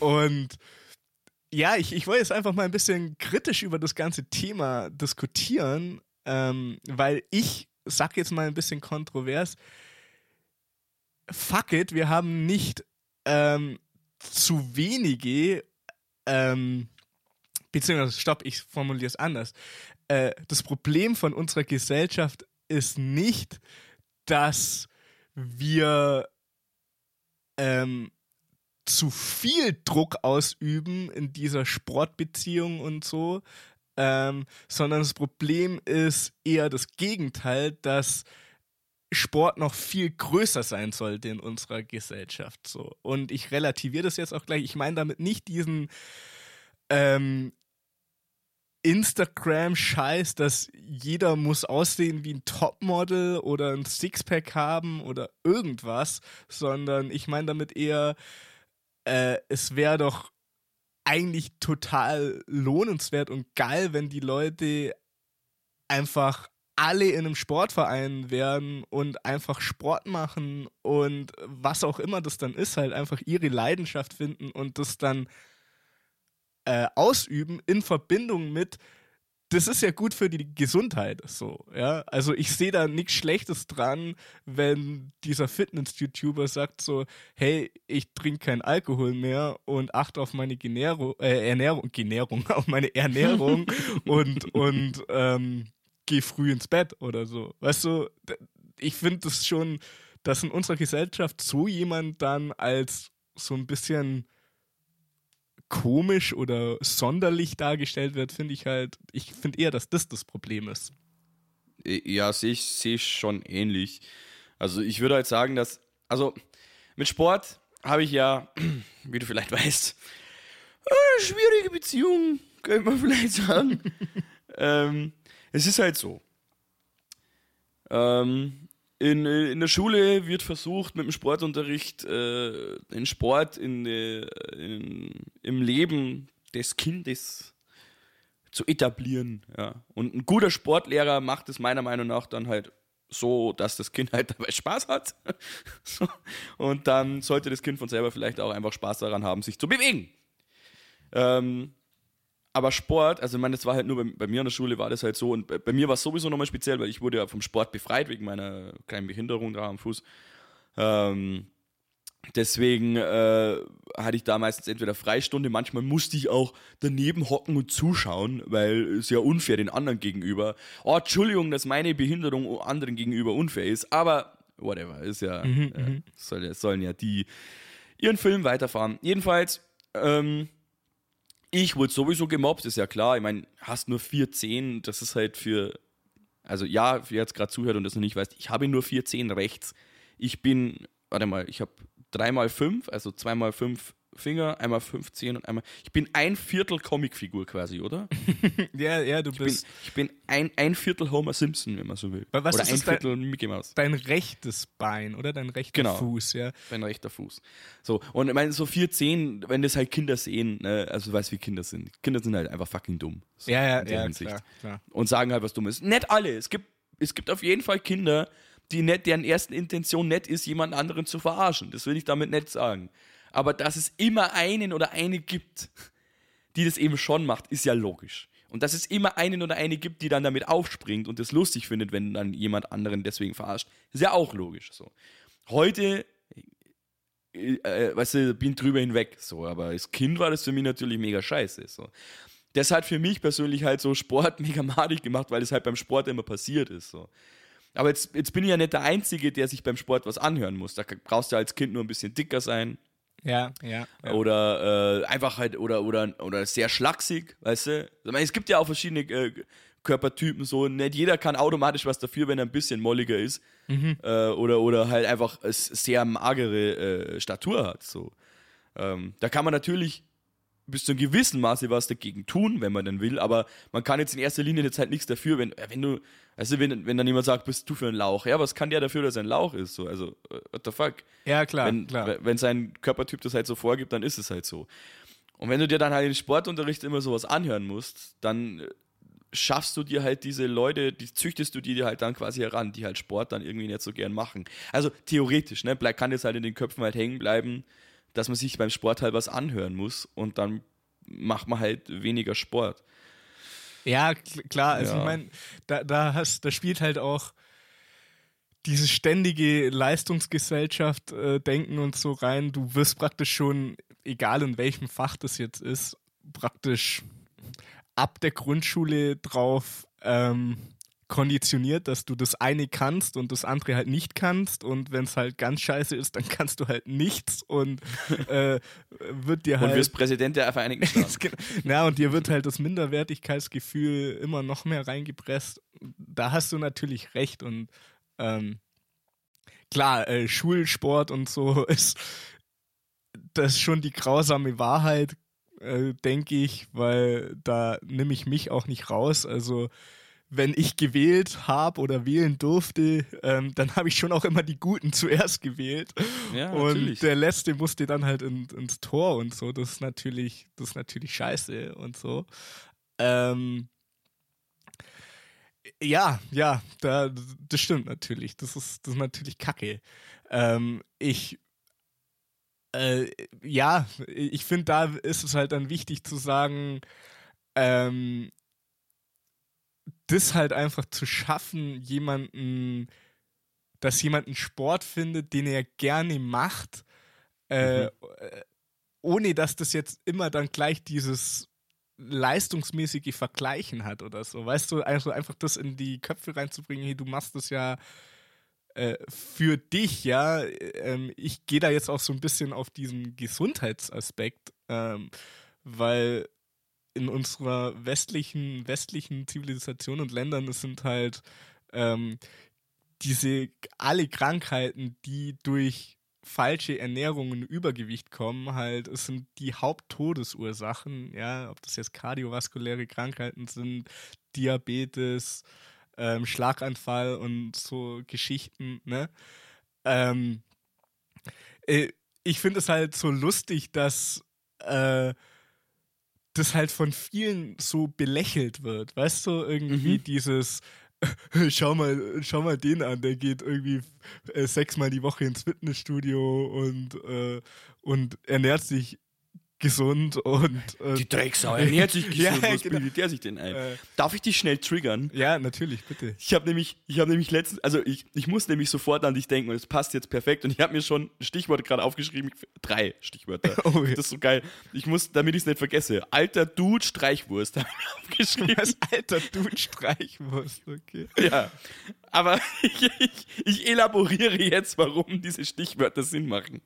Und ja, ich, ich wollte jetzt einfach mal ein bisschen kritisch über das ganze Thema diskutieren, ähm, weil ich sag jetzt mal ein bisschen kontrovers, fuck it, wir haben nicht ähm, zu wenige, ähm, beziehungsweise, stopp, ich formuliere es anders. Äh, das Problem von unserer Gesellschaft ist nicht, dass wir ähm, zu viel Druck ausüben in dieser Sportbeziehung und so, ähm, sondern das Problem ist eher das Gegenteil, dass Sport noch viel größer sein sollte in unserer Gesellschaft. So. Und ich relativiere das jetzt auch gleich. Ich meine damit nicht diesen ähm, Instagram-Scheiß, dass jeder muss aussehen wie ein Topmodel oder ein Sixpack haben oder irgendwas, sondern ich meine damit eher, äh, es wäre doch eigentlich total lohnenswert und geil, wenn die Leute einfach alle in einem Sportverein werden und einfach Sport machen und was auch immer das dann ist, halt einfach ihre Leidenschaft finden und das dann äh, ausüben in Verbindung mit das ist ja gut für die Gesundheit, so, ja. Also ich sehe da nichts Schlechtes dran, wenn dieser Fitness-YouTuber sagt so, hey, ich trinke keinen Alkohol mehr und achte auf meine Genero äh, Ernährung, Genährung, auf meine Ernährung und, und ähm, geh früh ins Bett oder so. Weißt du, ich finde das schon, dass in unserer Gesellschaft so jemand dann als so ein bisschen komisch oder sonderlich dargestellt wird, finde ich halt, ich finde eher, dass das das Problem ist. Ja, sehe ich, sehe ich schon ähnlich. Also ich würde halt sagen, dass, also mit Sport habe ich ja, wie du vielleicht weißt, eine schwierige Beziehung, könnte man vielleicht sagen. ähm, es ist halt so. Ähm, in, äh, in der Schule wird versucht, mit dem Sportunterricht äh, den Sport in, in, im Leben des Kindes zu etablieren. Ja. Und ein guter Sportlehrer macht es meiner Meinung nach dann halt so, dass das Kind halt dabei Spaß hat. so. Und dann sollte das Kind von selber vielleicht auch einfach Spaß daran haben, sich zu bewegen. Ähm, aber Sport, also ich meine, das war halt nur bei, bei, mir an der Schule war das halt so und bei, bei mir war es sowieso nochmal speziell, weil ich wurde ja vom Sport befreit wegen meiner kleinen Behinderung da am Fuß. Ähm, deswegen äh, hatte ich da meistens entweder Freistunde, manchmal musste ich auch daneben hocken und zuschauen, weil es ja unfair den anderen gegenüber. Oh, Entschuldigung, dass meine Behinderung anderen gegenüber unfair ist, aber whatever, ist ja, mhm, äh, mhm. soll, sollen ja die ihren Film weiterfahren. Jedenfalls, ähm, ich wurde sowieso gemobbt, ist ja klar. Ich meine, hast nur vier Zehen, das ist halt für, also ja, wer jetzt gerade zuhört und das noch nicht weiß, ich habe nur vier Zehen rechts. Ich bin, warte mal, ich habe dreimal fünf, also zweimal fünf Finger, einmal 15 und einmal. Ich bin ein Viertel Comicfigur quasi, oder? ja, ja, du ich bist. Bin, ich bin ein, ein Viertel Homer Simpson, wenn man so will. Was oder ist ein Viertel dein, Mickey Mouse. Dein rechtes Bein, oder? Dein rechter genau. Fuß, ja. Dein rechter Fuß. So, und ich meine, so 14, wenn das halt Kinder sehen, ne, also du weißt, wie Kinder sind. Kinder sind halt einfach fucking dumm. So, ja, ja, ja. Klar, klar. Und sagen halt was Dummes. Nicht alle. Es gibt, es gibt auf jeden Fall Kinder, die nicht, deren ersten Intention nett ist, jemand anderen zu verarschen. Das will ich damit nicht sagen. Aber dass es immer einen oder eine gibt, die das eben schon macht, ist ja logisch. Und dass es immer einen oder eine gibt, die dann damit aufspringt und es lustig findet, wenn dann jemand anderen deswegen verarscht, ist ja auch logisch so. Heute, äh, äh, weißt du, bin drüber hinweg, so, aber als Kind war das für mich natürlich mega scheiße, so. Das hat für mich persönlich halt so Sport mega madig gemacht, weil es halt beim Sport immer passiert ist, so. Aber jetzt, jetzt bin ich ja nicht der Einzige, der sich beim Sport was anhören muss. Da brauchst du als Kind nur ein bisschen dicker sein, ja, ja. ja. Oder äh, einfach halt, oder, oder, oder sehr schlaksig, weißt du? Ich meine, es gibt ja auch verschiedene äh, Körpertypen so. Nicht jeder kann automatisch was dafür, wenn er ein bisschen molliger ist. Mhm. Äh, oder, oder halt einfach sehr magere äh, Statur hat. So. Ähm, da kann man natürlich bis zu einem gewissen Maße was dagegen tun, wenn man dann will, aber man kann jetzt in erster Linie jetzt halt nichts dafür, wenn, äh, wenn du, also wenn, wenn dann jemand sagt, bist du für ein Lauch, ja, was kann der dafür, dass er ein Lauch ist, so, also, äh, what the fuck? Ja, klar, wenn, klar. Wenn sein Körpertyp das halt so vorgibt, dann ist es halt so. Und wenn du dir dann halt im Sportunterricht immer sowas anhören musst, dann äh, schaffst du dir halt diese Leute, die züchtest du dir halt dann quasi heran, die halt Sport dann irgendwie nicht so gern machen. Also theoretisch, ne, kann jetzt halt in den Köpfen halt hängen bleiben, dass man sich beim Sport halt was anhören muss und dann macht man halt weniger Sport. Ja, klar, also ja. ich meine, da, da, hast, da spielt halt auch dieses ständige Leistungsgesellschaft-Denken äh, und so rein. Du wirst praktisch schon, egal in welchem Fach das jetzt ist, praktisch ab der Grundschule drauf ähm, konditioniert, dass du das eine kannst und das andere halt nicht kannst. Und wenn es halt ganz scheiße ist, dann kannst du halt nichts und äh, wird dir halt. Und wirst Präsident der Vereinigten Staaten. ja, und dir wird halt das Minderwertigkeitsgefühl immer noch mehr reingepresst. Da hast du natürlich recht und ähm, klar, äh, Schulsport und so ist das ist schon die grausame Wahrheit, äh, denke ich, weil da nehme ich mich auch nicht raus. Also wenn ich gewählt habe oder wählen durfte, ähm, dann habe ich schon auch immer die Guten zuerst gewählt. Ja, und natürlich. der Letzte musste dann halt in, ins Tor und so. Das ist natürlich, das ist natürlich scheiße und so. Ähm, ja, ja, da, das stimmt natürlich. Das ist, das ist natürlich Kacke. Ähm, ich äh, ja, ich finde, da ist es halt dann wichtig zu sagen, ähm, das halt einfach zu schaffen, jemanden, dass jemand einen Sport findet, den er gerne macht, äh, mhm. ohne dass das jetzt immer dann gleich dieses leistungsmäßige Vergleichen hat oder so. Weißt du, also einfach das in die Köpfe reinzubringen, hey, du machst das ja äh, für dich, ja. Ähm, ich gehe da jetzt auch so ein bisschen auf diesen Gesundheitsaspekt, ähm, weil in unserer westlichen, westlichen Zivilisation und Ländern, es sind halt ähm, diese alle Krankheiten, die durch falsche Ernährung und Übergewicht kommen, halt, es sind die Haupttodesursachen, ja, ob das jetzt kardiovaskuläre Krankheiten sind, Diabetes, ähm, Schlaganfall und so Geschichten, ne? Ähm, äh, ich finde es halt so lustig, dass äh, das halt von vielen so belächelt wird. Weißt du, irgendwie mhm. dieses, schau mal, schau mal den an, der geht irgendwie äh, sechsmal die Woche ins Fitnessstudio und, äh, und ernährt sich gesund und. und Die Drecksau ernährt sich Ja, gesund. Was genau. bildet der sich denn ein? Äh. Darf ich dich schnell triggern? ja, natürlich, bitte. Ich habe nämlich, ich habe nämlich letztens, also ich, ich muss nämlich sofort an dich denken und es passt jetzt perfekt und ich habe mir schon Stichworte gerade aufgeschrieben, drei Stichwörter. Oh, ja. Das ist so geil. Ich muss, damit ich es nicht vergesse, alter Dude Streichwurst habe ich aufgeschrieben. Was, alter Dude Streichwurst, okay. Ja, aber ich, ich, ich elaboriere jetzt, warum diese Stichwörter Sinn machen.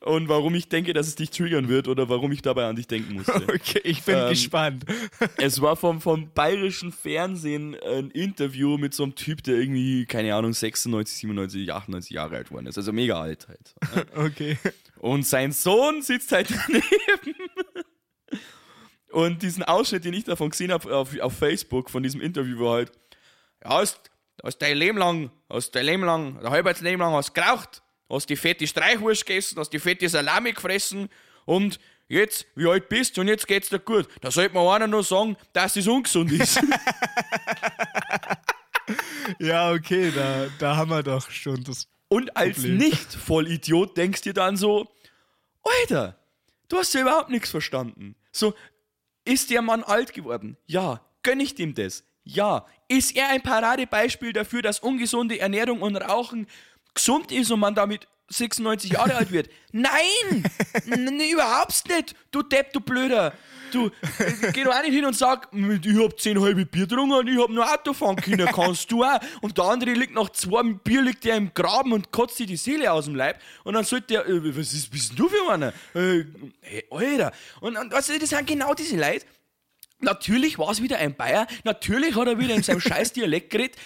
Und warum ich denke, dass es dich triggern wird oder warum ich dabei an dich denken musste. Okay, ich bin Ähm, gespannt. Es war vom, vom bayerischen Fernsehen ein Interview mit so einem Typ, der irgendwie, keine Ahnung, 96, 97, 98 Jahre alt geworden ist. Also mega alt halt. Okay. Und sein Sohn sitzt halt daneben. Und diesen Ausschnitt, den ich davon gesehen habe auf, auf Facebook von diesem Interview, war halt, ja, hast, hast dein Leben lang, hast dein Leben lang, dein halbes Leben lang hast geraucht, hast die fette Streichwurst gegessen, hast die fette Salami gefressen und jetzt, wie alt bist du und jetzt geht's dir gut. Da sollte man einer nur sagen, dass es ungesund ist. Ja, okay, da, da haben wir doch schon das. Und als. Nicht-Vollidiot denkst dir dann so, Alter, du hast ja überhaupt nichts verstanden. So, ist der Mann alt geworden? Ja. Gönn ich dem das? Ja. Ist er ein Paradebeispiel dafür, dass ungesunde Ernährung und Rauchen gesund ist und man damit 96 Jahre alt wird? Nein! N überhaupt nicht! Du Depp, du Blöder! Du, äh, geh doch auch nicht hin und sag, ich hab zehn halbe Bier getrunken und ich hab nur Auto fahren können, kannst du auch. Und der andere liegt nach zwei Bier, liegt der im Graben und kotzt sich die Seele aus dem Leib. Und dann sagt der, äh, was ist, bist denn du für einer? Äh, hey, Alter. Und, und du, das sind genau diese Leute. Natürlich war es wieder ein Bayer, natürlich hat er wieder in seinem scheiß Dialekt geredet,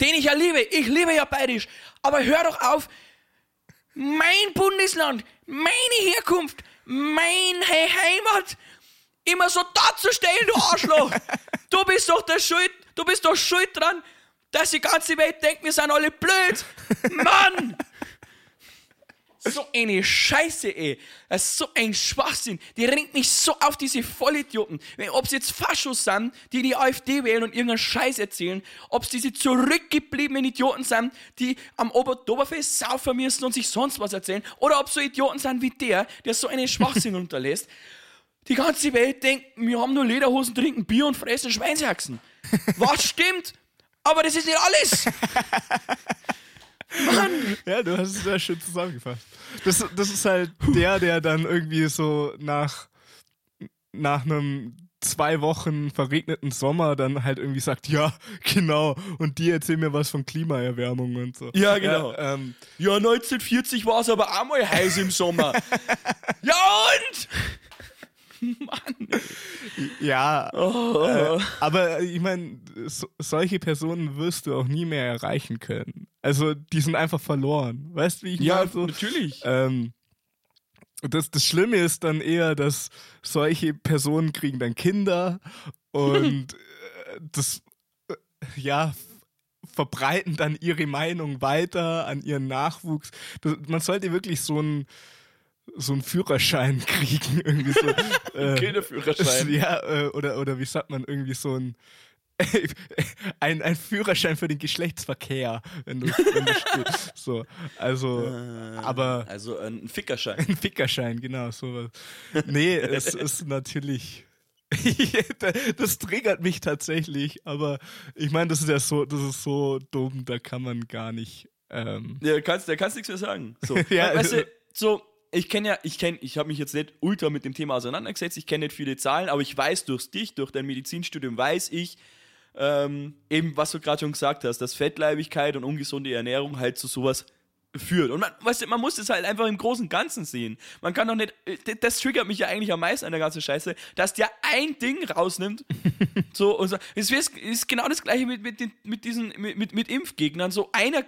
den ich ja liebe. Ich liebe ja bayerisch. Aber hör doch auf, mein Bundesland, meine Herkunft, meine Heimat immer so darzustellen, du Arschloch. du bist doch der Schuld, du bist doch schuld dran, dass die ganze Welt denkt, wir sind alle blöd. Mann! So eine Scheiße, ey. Das ist so ein Schwachsinn. Die ringt mich so auf diese Vollidioten. Ob es jetzt Faschos sind, die die AfD wählen und irgendeinen Scheiß erzählen, ob es diese zurückgebliebenen Idioten sind, die am Oberfest saufen müssen und sich sonst was erzählen, oder ob so Idioten sind wie der, der so einen Schwachsinn unterlässt. Die ganze Welt denkt, wir haben nur Lederhosen, trinken Bier und fressen Schweinshaxen. Was stimmt? Aber das ist nicht alles. Ja, du hast es sehr schön zusammengefasst. Das, das ist halt der, der dann irgendwie so nach, nach einem zwei Wochen verregneten Sommer dann halt irgendwie sagt, ja, genau, und die erzählen mir was von Klimaerwärmung und so. Ja, genau. Ja, ähm, Ja, 1940 war es aber auch mal heiß im Sommer. ja und? ja Oh. äh, aber ich meine, so, solche Personen wirst du auch nie mehr erreichen können. Also die sind einfach verloren. Weißt du, wie ich Ja, meine? So, natürlich. Ähm, das, das Schlimme ist dann eher, dass solche Personen kriegen dann Kinder und äh, das, äh, ja, verbreiten dann ihre Meinung weiter an ihren Nachwuchs. Das, man sollte wirklich so einen so einen Führerschein kriegen, irgendwie so. äh, Kinderführerschein. Ja, äh, oder, oder wie sagt man, irgendwie so ein ein, ein Führerschein für den Geschlechtsverkehr, wenn du, wenn du stehst. So, also, aber Also ein Fickerschein. ein Fickerschein, genau, sowas. Nee, es ist natürlich. das triggert mich tatsächlich, aber ich meine, das ist ja so, das ist so dumm, da kann man gar nicht. Ähm, Ja, kannst, da kannst nichts mehr sagen. So, Ja, weißt also- du, so, ich kenne ja, ich kenne, ich habe mich jetzt nicht ultra mit dem Thema auseinandergesetzt, ich kenne nicht viele Zahlen, aber ich weiß durch dich, durch dein Medizinstudium, weiß ich, ähm, eben, was du gerade schon gesagt hast, dass Fettleibigkeit und ungesunde Ernährung halt zu sowas führt. Und man, weißt du, man muss es halt einfach im Großen und Ganzen sehen. Man kann doch nicht, äh, das triggert mich ja eigentlich am meisten an der ganzen Scheiße, dass der ein Ding rausnimmt, so, und so. Es ist, ist genau das gleiche mit, mit, den, mit diesen, mit, mit, mit Impfgegnern. So, einer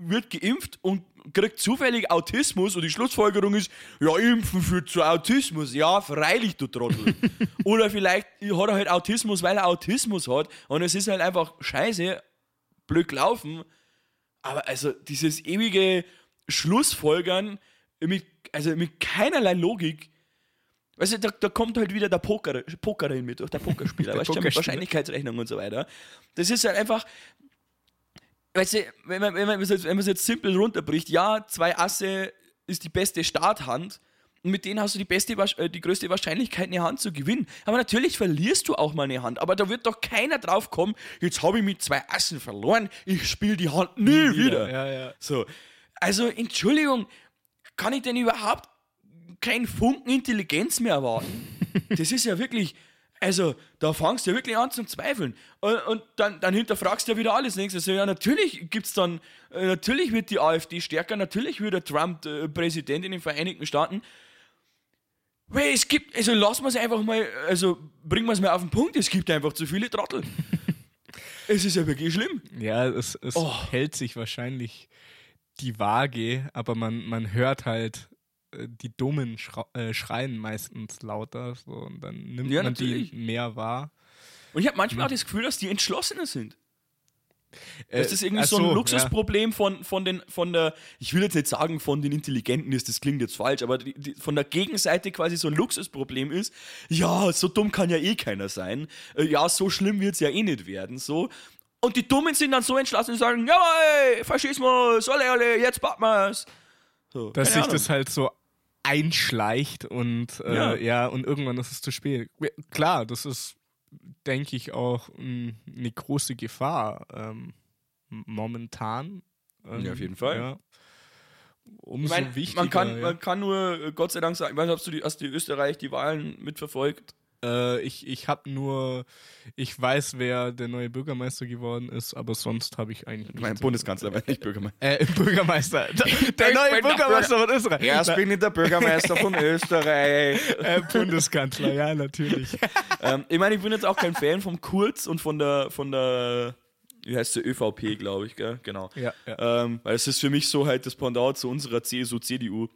wird geimpft und kriegt zufällig Autismus und die Schlussfolgerung ist, ja, Impfen führt zu Autismus. Ja, freilich, du Trottel. Oder vielleicht hat er halt Autismus, weil er Autismus hat und es ist halt einfach scheiße, blöd gelaufen. Aber also dieses ewige Schlussfolgern mit, also mit keinerlei Logik, Weißt du, da, da kommt halt wieder der Poker, Pokerin mit, der Pokerspieler, Der weißt du, mit Pokerspieler. Wahrscheinlichkeitsrechnung und so weiter. Das ist halt einfach, weißt du, wenn man, wenn man es jetzt, wenn man jetzt simpel runterbricht, ja, zwei Asse ist die beste Starthand Und mit denen hast du die beste, äh, die größte Wahrscheinlichkeit, eine Hand zu gewinnen. Aber natürlich verlierst du auch mal eine Hand. Aber da wird doch keiner drauf kommen, jetzt habe ich mit zwei Assen verloren, ich spiele die Hand nie, nie wieder. wieder. Ja, ja. So. Also, Entschuldigung, kann ich denn überhaupt keinen Funken Intelligenz mehr erwarten? das ist ja wirklich, also, da fangst du ja wirklich an zum Zweifeln. Und, und dann, dann hinterfragst du ja wieder alles. Denkst du, ja, natürlich gibt's dann, äh, natürlich wird die AfD stärker, natürlich wird der Trump äh, Präsident in den Vereinigten Staaten. Weil es gibt, also lassen wir es einfach mal, also bringen wir es mal auf den Punkt, es gibt einfach zu viele Trottel. es ist ja wirklich schlimm. Ja, es, es oh. hält sich wahrscheinlich die Waage, aber man, man hört halt die Dummen äh, schreien meistens lauter so, und dann nimmt ja, man natürlich. die mehr wahr. Und ich habe manchmal auch das Gefühl, dass die entschlossener sind. Äh, das ist irgendwie so, so ein Luxusproblem ja. von, von, den, von der, ich will jetzt nicht sagen, von den Intelligenten ist, das klingt jetzt falsch, aber die, die, von der Gegenseite quasi so ein Luxusproblem ist, ja, so dumm kann ja eh keiner sein, äh, ja, so schlimm wird es ja eh nicht werden, so. Und die Dummen sind dann so entschlossen und sagen, jawohl, Faschismus, ole, ole, jetzt packen wir's. So, Dass sich Ahnung. das halt so einschleicht und äh, ja. ja. und irgendwann ist es zu spät. Klar, das ist, denke ich, auch m, eine große Gefahr ähm, momentan. Ähm, ja, auf jeden Fall. Ja. Umso ich mein, wichtiger. Man kann, ja. man kann nur, äh, Gott sei Dank sagen, ich weiß hast du die, hast die Österreich die Wahlen mitverfolgt? Äh, ich ich habe nur, ich weiß, wer der neue Bürgermeister geworden ist, aber sonst habe ich eigentlich. Mein Bundeskanzler war nicht Bürgermeister. Äh, Bürgermeister. Der, der neue Bürgermeister von Österreich. Erst bin ich der Bürgermeister von Österreich. Äh, Bundeskanzler, ja, natürlich. ähm, ich meine, ich bin jetzt auch kein Fan vom Kurz und von der, von der wie heißt der ÖVP, glaube ich, gell? Genau. Ja, ja. Ähm, weil es ist für mich so halt das Pendant zu unserer CSU, CDU.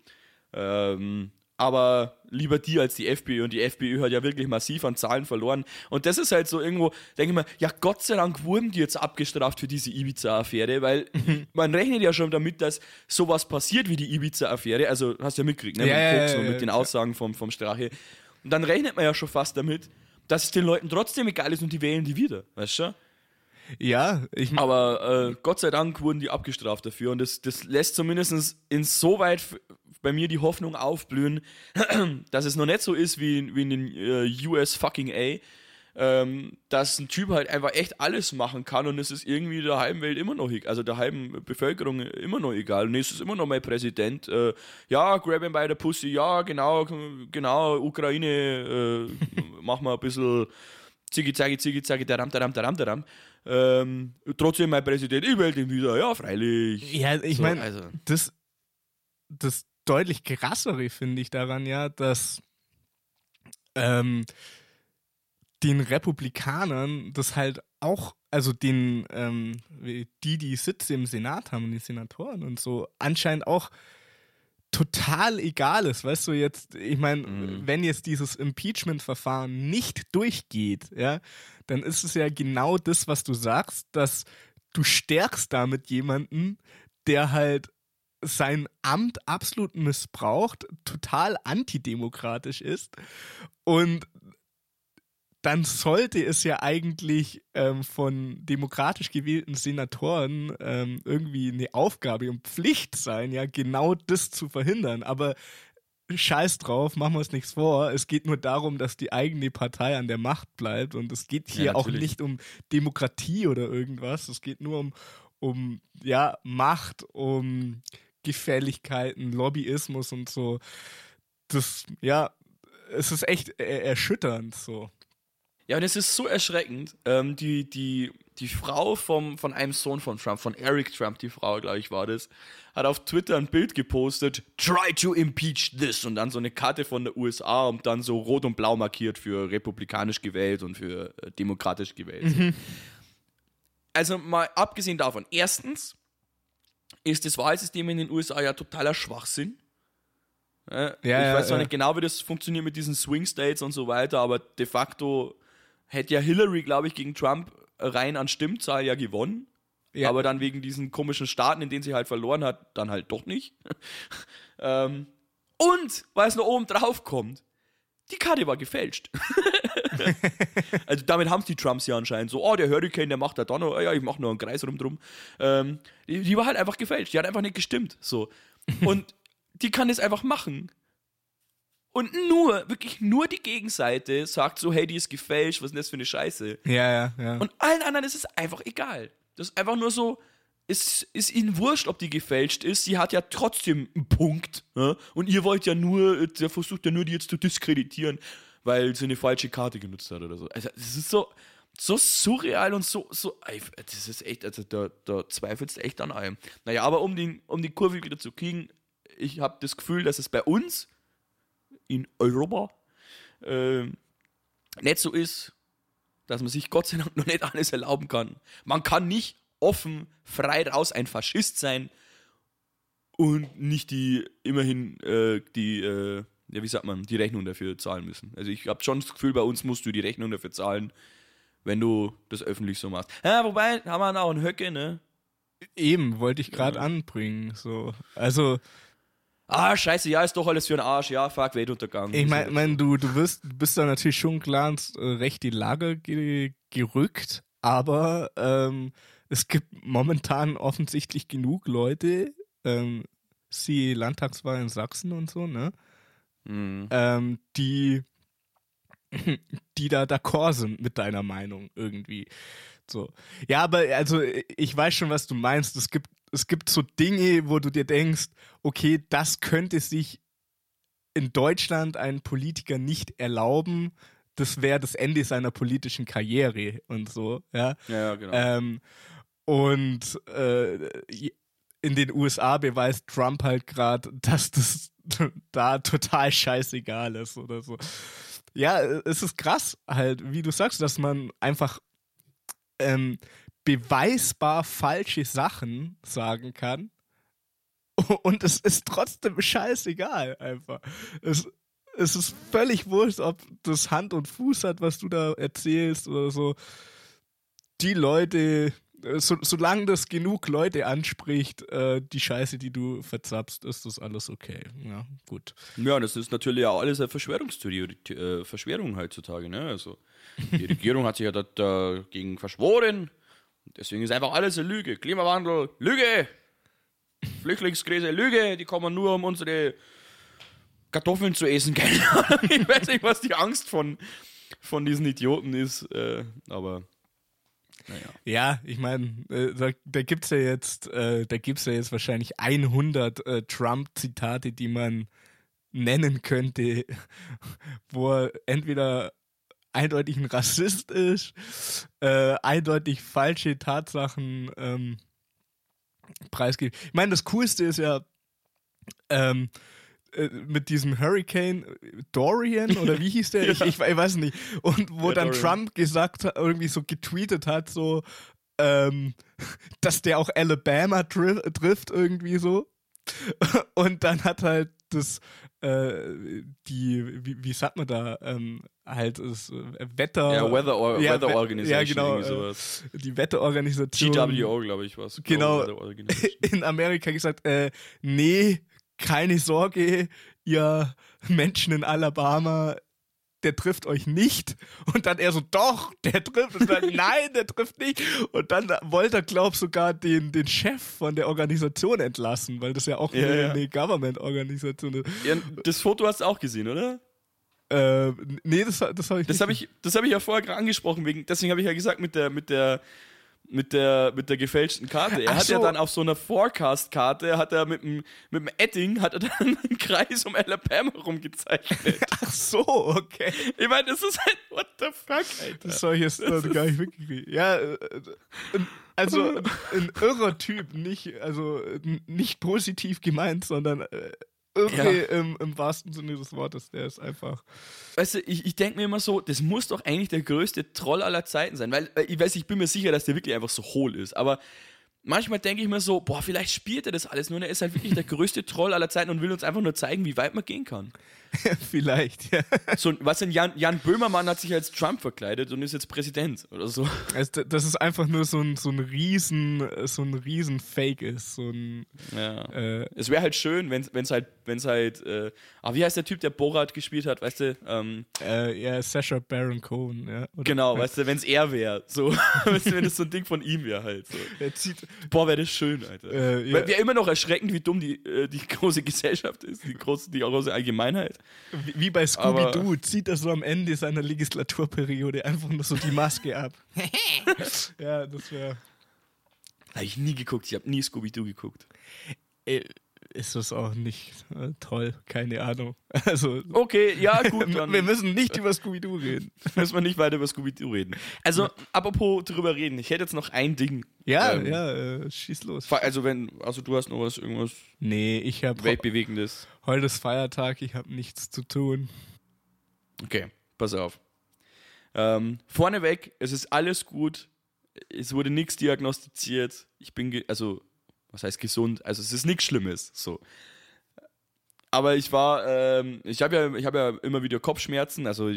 Ähm, aber lieber die als die FPÖ und die FPÖ hat ja wirklich massiv an Zahlen verloren. Und das ist halt so irgendwo, denke ich mal, ja Gott sei Dank wurden die jetzt abgestraft für diese Ibiza-Affäre, weil man rechnet ja schon damit, dass sowas passiert wie die Ibiza-Affäre, also hast du ja mitgekriegt, ne, ja, mit Koks ja, ja, und mit den Aussagen vom, vom Strache. Und dann rechnet man ja schon fast damit, dass es den Leuten trotzdem egal ist und die wählen die wieder, weißt du? Ja, ich aber äh, Gott sei Dank wurden die abgestraft dafür und das, das lässt zumindest insoweit bei mir die Hoffnung aufblühen, dass es noch nicht so ist wie, wie in den äh, US fucking A, ähm, dass ein Typ halt einfach echt alles machen kann und es ist irgendwie der halben Welt immer noch, also der halben Bevölkerung immer noch egal. Und es ist immer noch mein Präsident. Äh, ja, grab him by the pussy, ja, genau, genau, Ukraine, äh, mach mal ein bisschen ziggy zaggy ziggy zaggy daram daram daram daram. Ähm, trotzdem mein Präsident, ich wähle ihn wieder, ja, freilich. Ja, ich so, meine, also. das, das deutlich krassere finde ich daran ja, dass ähm, den Republikanern das halt auch, also den, ähm, die, die Sitze im Senat haben, die Senatoren und so, anscheinend auch total egal ist, weißt du, jetzt, ich meine, mhm. wenn jetzt dieses Impeachment-Verfahren nicht durchgeht, ja, dann ist es ja genau das, was du sagst, dass du stärkst damit jemanden, der halt sein Amt absolut missbraucht, total antidemokratisch ist und dann sollte es ja eigentlich ähm, von demokratisch gewählten Senatoren ähm, irgendwie eine Aufgabe und Pflicht sein, ja, genau das zu verhindern. Aber scheiß drauf, machen wir uns nichts vor. Es geht nur darum, dass die eigene Partei an der Macht bleibt. Und es geht hier ja, auch nicht um Demokratie oder irgendwas. Es geht nur um, um ja, Macht, um Gefälligkeiten, Lobbyismus und so. Das, ja, es ist echt erschütternd so. Ja, und es ist so erschreckend. Ähm, die, die, die Frau vom, von einem Sohn von Trump, von Eric Trump, die Frau, glaube ich, war das, hat auf Twitter ein Bild gepostet, try to impeach this und dann so eine Karte von der USA und dann so rot und blau markiert für republikanisch gewählt und für äh, demokratisch gewählt. Mhm. Also mal abgesehen davon, erstens, ist das Wahlsystem in den USA ja totaler Schwachsinn. Ja, ich ja, weiß zwar ja. nicht genau, wie das funktioniert mit diesen Swing States und so weiter, aber de facto hätte ja Hillary, glaube ich, gegen Trump rein an Stimmzahl ja gewonnen. Aber dann wegen diesen komischen Staaten, in denen sie halt verloren hat, dann halt doch nicht. ähm, und, weil es noch oben drauf kommt, die Karte war gefälscht. also damit haben es die Trumps ja anscheinend so, oh, der Hurricane, der macht da dann noch, ja, ich mache nur einen Kreis rumdrum. Ähm, die, die, war halt einfach gefälscht, die hat einfach nicht gestimmt. So. Und die kann das einfach machen. Und nur, wirklich nur die Gegenseite sagt so, hey, die ist gefälscht, was ist denn das für eine Scheiße? Ja, ja, ja. Und allen anderen ist es einfach egal. Das ist einfach nur so, es ist ihnen wurscht, ob die gefälscht ist. Sie hat ja trotzdem einen Punkt. Ne? Und ihr wollt ja nur, der versucht ja nur, die jetzt zu diskreditieren, weil sie eine falsche Karte genutzt hat oder so. Also, das ist so, so surreal und so, so, das ist echt, also da, da zweifelst du echt an allem. Naja, aber um, den, um die Kurve wieder zu kriegen, ich habe das Gefühl, dass es bei uns in Europa äh, nicht so ist, dass man sich Gott sei Dank noch nicht alles erlauben kann. Man kann nicht offen, frei raus ein Faschist sein und nicht die, immerhin, äh, die, äh, ja, wie sagt man, die Rechnung dafür zahlen müssen. Also ich habe schon das Gefühl, bei uns musst du die Rechnung dafür zahlen, wenn du das öffentlich so machst. Ja, wobei, haben wir auch einen Höcke, ne? Eben, wollte ich gerade Ja. anbringen. So. Also, Ah, scheiße, ja, ist doch alles für einen Arsch. Ja, fuck, Weltuntergang. ich meine, mein, du, du, wirst, bist da natürlich schon klar ins äh, rechte Lager ge gerückt, aber ähm, es gibt momentan offensichtlich genug Leute, ähm, sie Landtagswahl in Sachsen und so, ne? Mhm. ähm, die, die da d'accord sind mit deiner Meinung irgendwie. So. Ja, aber also ich weiß schon, was du meinst. Es gibt, es gibt so Dinge, wo du dir denkst, okay, das könnte sich in Deutschland ein Politiker nicht erlauben. Das wäre das Ende seiner politischen Karriere und so, ja. Ja, ja, genau. Ähm, und äh, in den USA beweist Trump halt gerade, dass das da total scheißegal ist oder so. Ja, es ist krass halt, wie du sagst, dass man einfach ähm, beweisbar falsche Sachen sagen kann und es ist trotzdem scheißegal einfach. Es, es ist völlig wurscht, ob das Hand und Fuß hat, was du da erzählst oder so. Die Leute, äh, so, solange das genug Leute anspricht, äh, die Scheiße, die du verzapst, ist das alles okay. Ja, gut. Ja, das ist natürlich auch alles eine Verschwörungstheorie, äh, Verschwörung heutzutage. Ne? Also, die Regierung hat sich ja da- dagegen verschworen. Deswegen ist einfach alles eine Lüge. Klimawandel, Lüge. Flüchtlingskrise, Lüge. Die kommen nur, um unsere Kartoffeln zu essen. Ich weiß nicht, was die Angst von, von diesen Idioten ist. Äh, aber, naja. Ja, ich meine, äh, da, da gibt es ja jetzt, äh, ja jetzt wahrscheinlich 100 äh, Trump-Zitate, die man nennen könnte, wo er entweder eindeutig ein Rassist ist, äh, eindeutig falsche Tatsachen ähm, preisgibt. Ich meine, das Coolste ist ja, ähm, äh, mit diesem Hurricane Dorian oder wie hieß der? Ich, ich, ich weiß nicht. Und wo Ja, dann Dorian. Trump gesagt hat, irgendwie so getweetet hat, so, ähm, dass der auch Alabama tri trifft, irgendwie so. Und dann hat halt das, äh, die, wie, wie sagt man da, ähm, halt das äh, Wetter. Ja, Weather, Or Ja, Weather We- Organization. ja, genau, äh, sowas. die Wetterorganisation GWO, glaube ich, was. Genau. In Amerika gesagt, äh, nee, keine Sorge, ihr Menschen in Alabama, der trifft euch nicht. Und dann er so, doch, der trifft. Und dann, nein, der trifft nicht. Und dann wollte er, glaub sogar den, den Chef von der Organisation entlassen, weil das ja auch Ja, eine, ja. eine Government-Organisation ist. Ja, das Foto hast du auch gesehen, oder? Äh, nee, das, das habe ich Das nicht. habe ich, das hab ich ja vorher gerade angesprochen, wegen, deswegen habe ich ja gesagt, mit der, mit der, mit der, mit der gefälschten Karte. Er Ach hat ja so. dann auf so einer Forecast-Karte, hat er mit dem, mit dem Edding, hat er dann einen Kreis um Alabama rumgezeichnet. Ach so, okay. ich meine, das ist halt, what the fuck, Alter. Das habe ich jetzt äh, gar nicht mitgekriegt. Ja, äh, äh, also ein, irrer Typ, nicht, also äh, nicht positiv gemeint, sondern irre Ja. im, im wahrsten Sinne des Wortes. Der ist einfach. Weißt du, ich, ich denke mir immer so, das muss doch eigentlich der größte Troll aller Zeiten sein, weil äh, ich weiß, ich bin mir sicher, dass der wirklich einfach so hohl ist, aber manchmal denke ich mir so, boah, vielleicht spielt er das alles nur und er ist halt wirklich der größte Troll aller Zeiten und will uns einfach nur zeigen, wie weit man gehen kann. Vielleicht, ja. So, was denn, Jan, Jan Böhmermann hat sich als Trump verkleidet und ist jetzt Präsident oder so. Also, das ist einfach nur so ein, so ein riesen, so ein riesen Fake ist. So ein, Ja. äh, Es wäre halt schön, wenn es halt, wenn's halt, äh, ah, wie heißt der Typ, der Borat gespielt hat, weißt du? Ähm, äh, ja, Sasha Baron Cohen, ja. Oder- genau, weißt du, wenn es er wäre, so, weißt du, wenn es so ein Ding von ihm wäre halt. So. Zieht, Boah, wäre das schön, Alter. Äh, ja. Wäre immer noch erschreckend, wie dumm die, äh, die große Gesellschaft ist, die große, die große Allgemeinheit. Wie, bei Scooby-Doo zieht er so am Ende seiner Legislaturperiode einfach nur so die Maske ab. ja, das wäre. Habe ich nie geguckt. Ich habe nie Scooby-Doo geguckt. Äh, ist das auch nicht äh, toll, keine Ahnung. Also, Okay, ja, gut. Wir müssen nicht über Scooby-Doo reden. müssen wir nicht weiter über Scooby-Doo reden. Also, apropos drüber reden. Ich hätte jetzt noch ein Ding. Ja, Ähm, ja, äh, schieß los. Also, wenn, also du hast noch was, irgendwas Nee, ich habe Weltbewegendes. heute ist Feiertag, ich habe nichts zu tun. Okay, pass auf. Ähm, vorneweg, es ist alles gut. Es wurde nichts diagnostiziert. Ich bin, also, was heißt gesund? Also, es ist nichts Schlimmes. So. Aber ich war, ähm, ich habe ja, ich habe ja immer wieder Kopfschmerzen. Also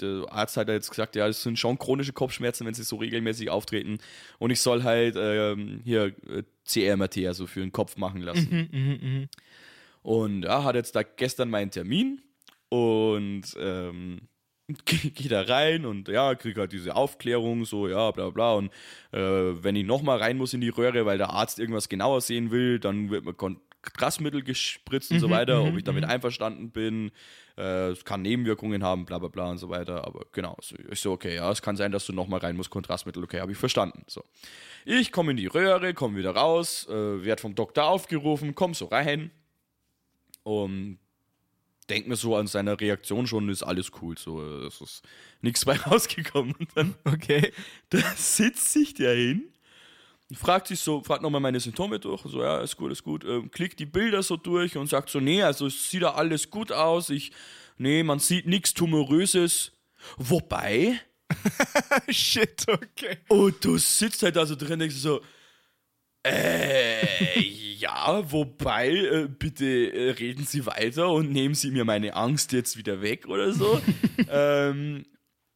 der Arzt hat ja jetzt gesagt, ja, es sind schon chronische Kopfschmerzen, wenn sie so regelmäßig auftreten. Und ich soll halt ähm, hier äh, CRMT, also für den Kopf machen lassen. Und ja, hat jetzt da gestern meinen Termin und ähm, gehe geh da rein und ja, kriege halt diese Aufklärung, so ja, bla bla. Und äh, wenn ich nochmal rein muss in die Röhre, weil der Arzt irgendwas genauer sehen will, dann wird mir Kontrastmittel gespritzt und so weiter, ob ich damit einverstanden bin. Äh, Es kann Nebenwirkungen haben, bla bla bla und so weiter. Aber genau, so, ich so, okay, ja, es kann sein, dass du nochmal rein musst, Kontrastmittel, okay, habe ich verstanden. So. Ich komme in die Röhre, komme wieder raus, äh, werde vom Doktor aufgerufen, komm so rein und denk mir so an seiner Reaktion schon, ist alles cool, so, es ist nichts bei rausgekommen. Und dann Okay. da sitzt sich der hin, fragt sich so, fragt nochmal meine Symptome durch, so, ja, ist gut, ist gut, ähm, klickt die Bilder so durch und sagt so, nee, also es sieht da alles gut aus, ich, nee, man sieht nichts Tumoröses. Wobei, Shit, okay. und du sitzt halt da so drin denkst so, äh, ja, wobei, äh, bitte äh, reden Sie weiter und nehmen Sie mir meine Angst jetzt wieder weg oder so. ähm,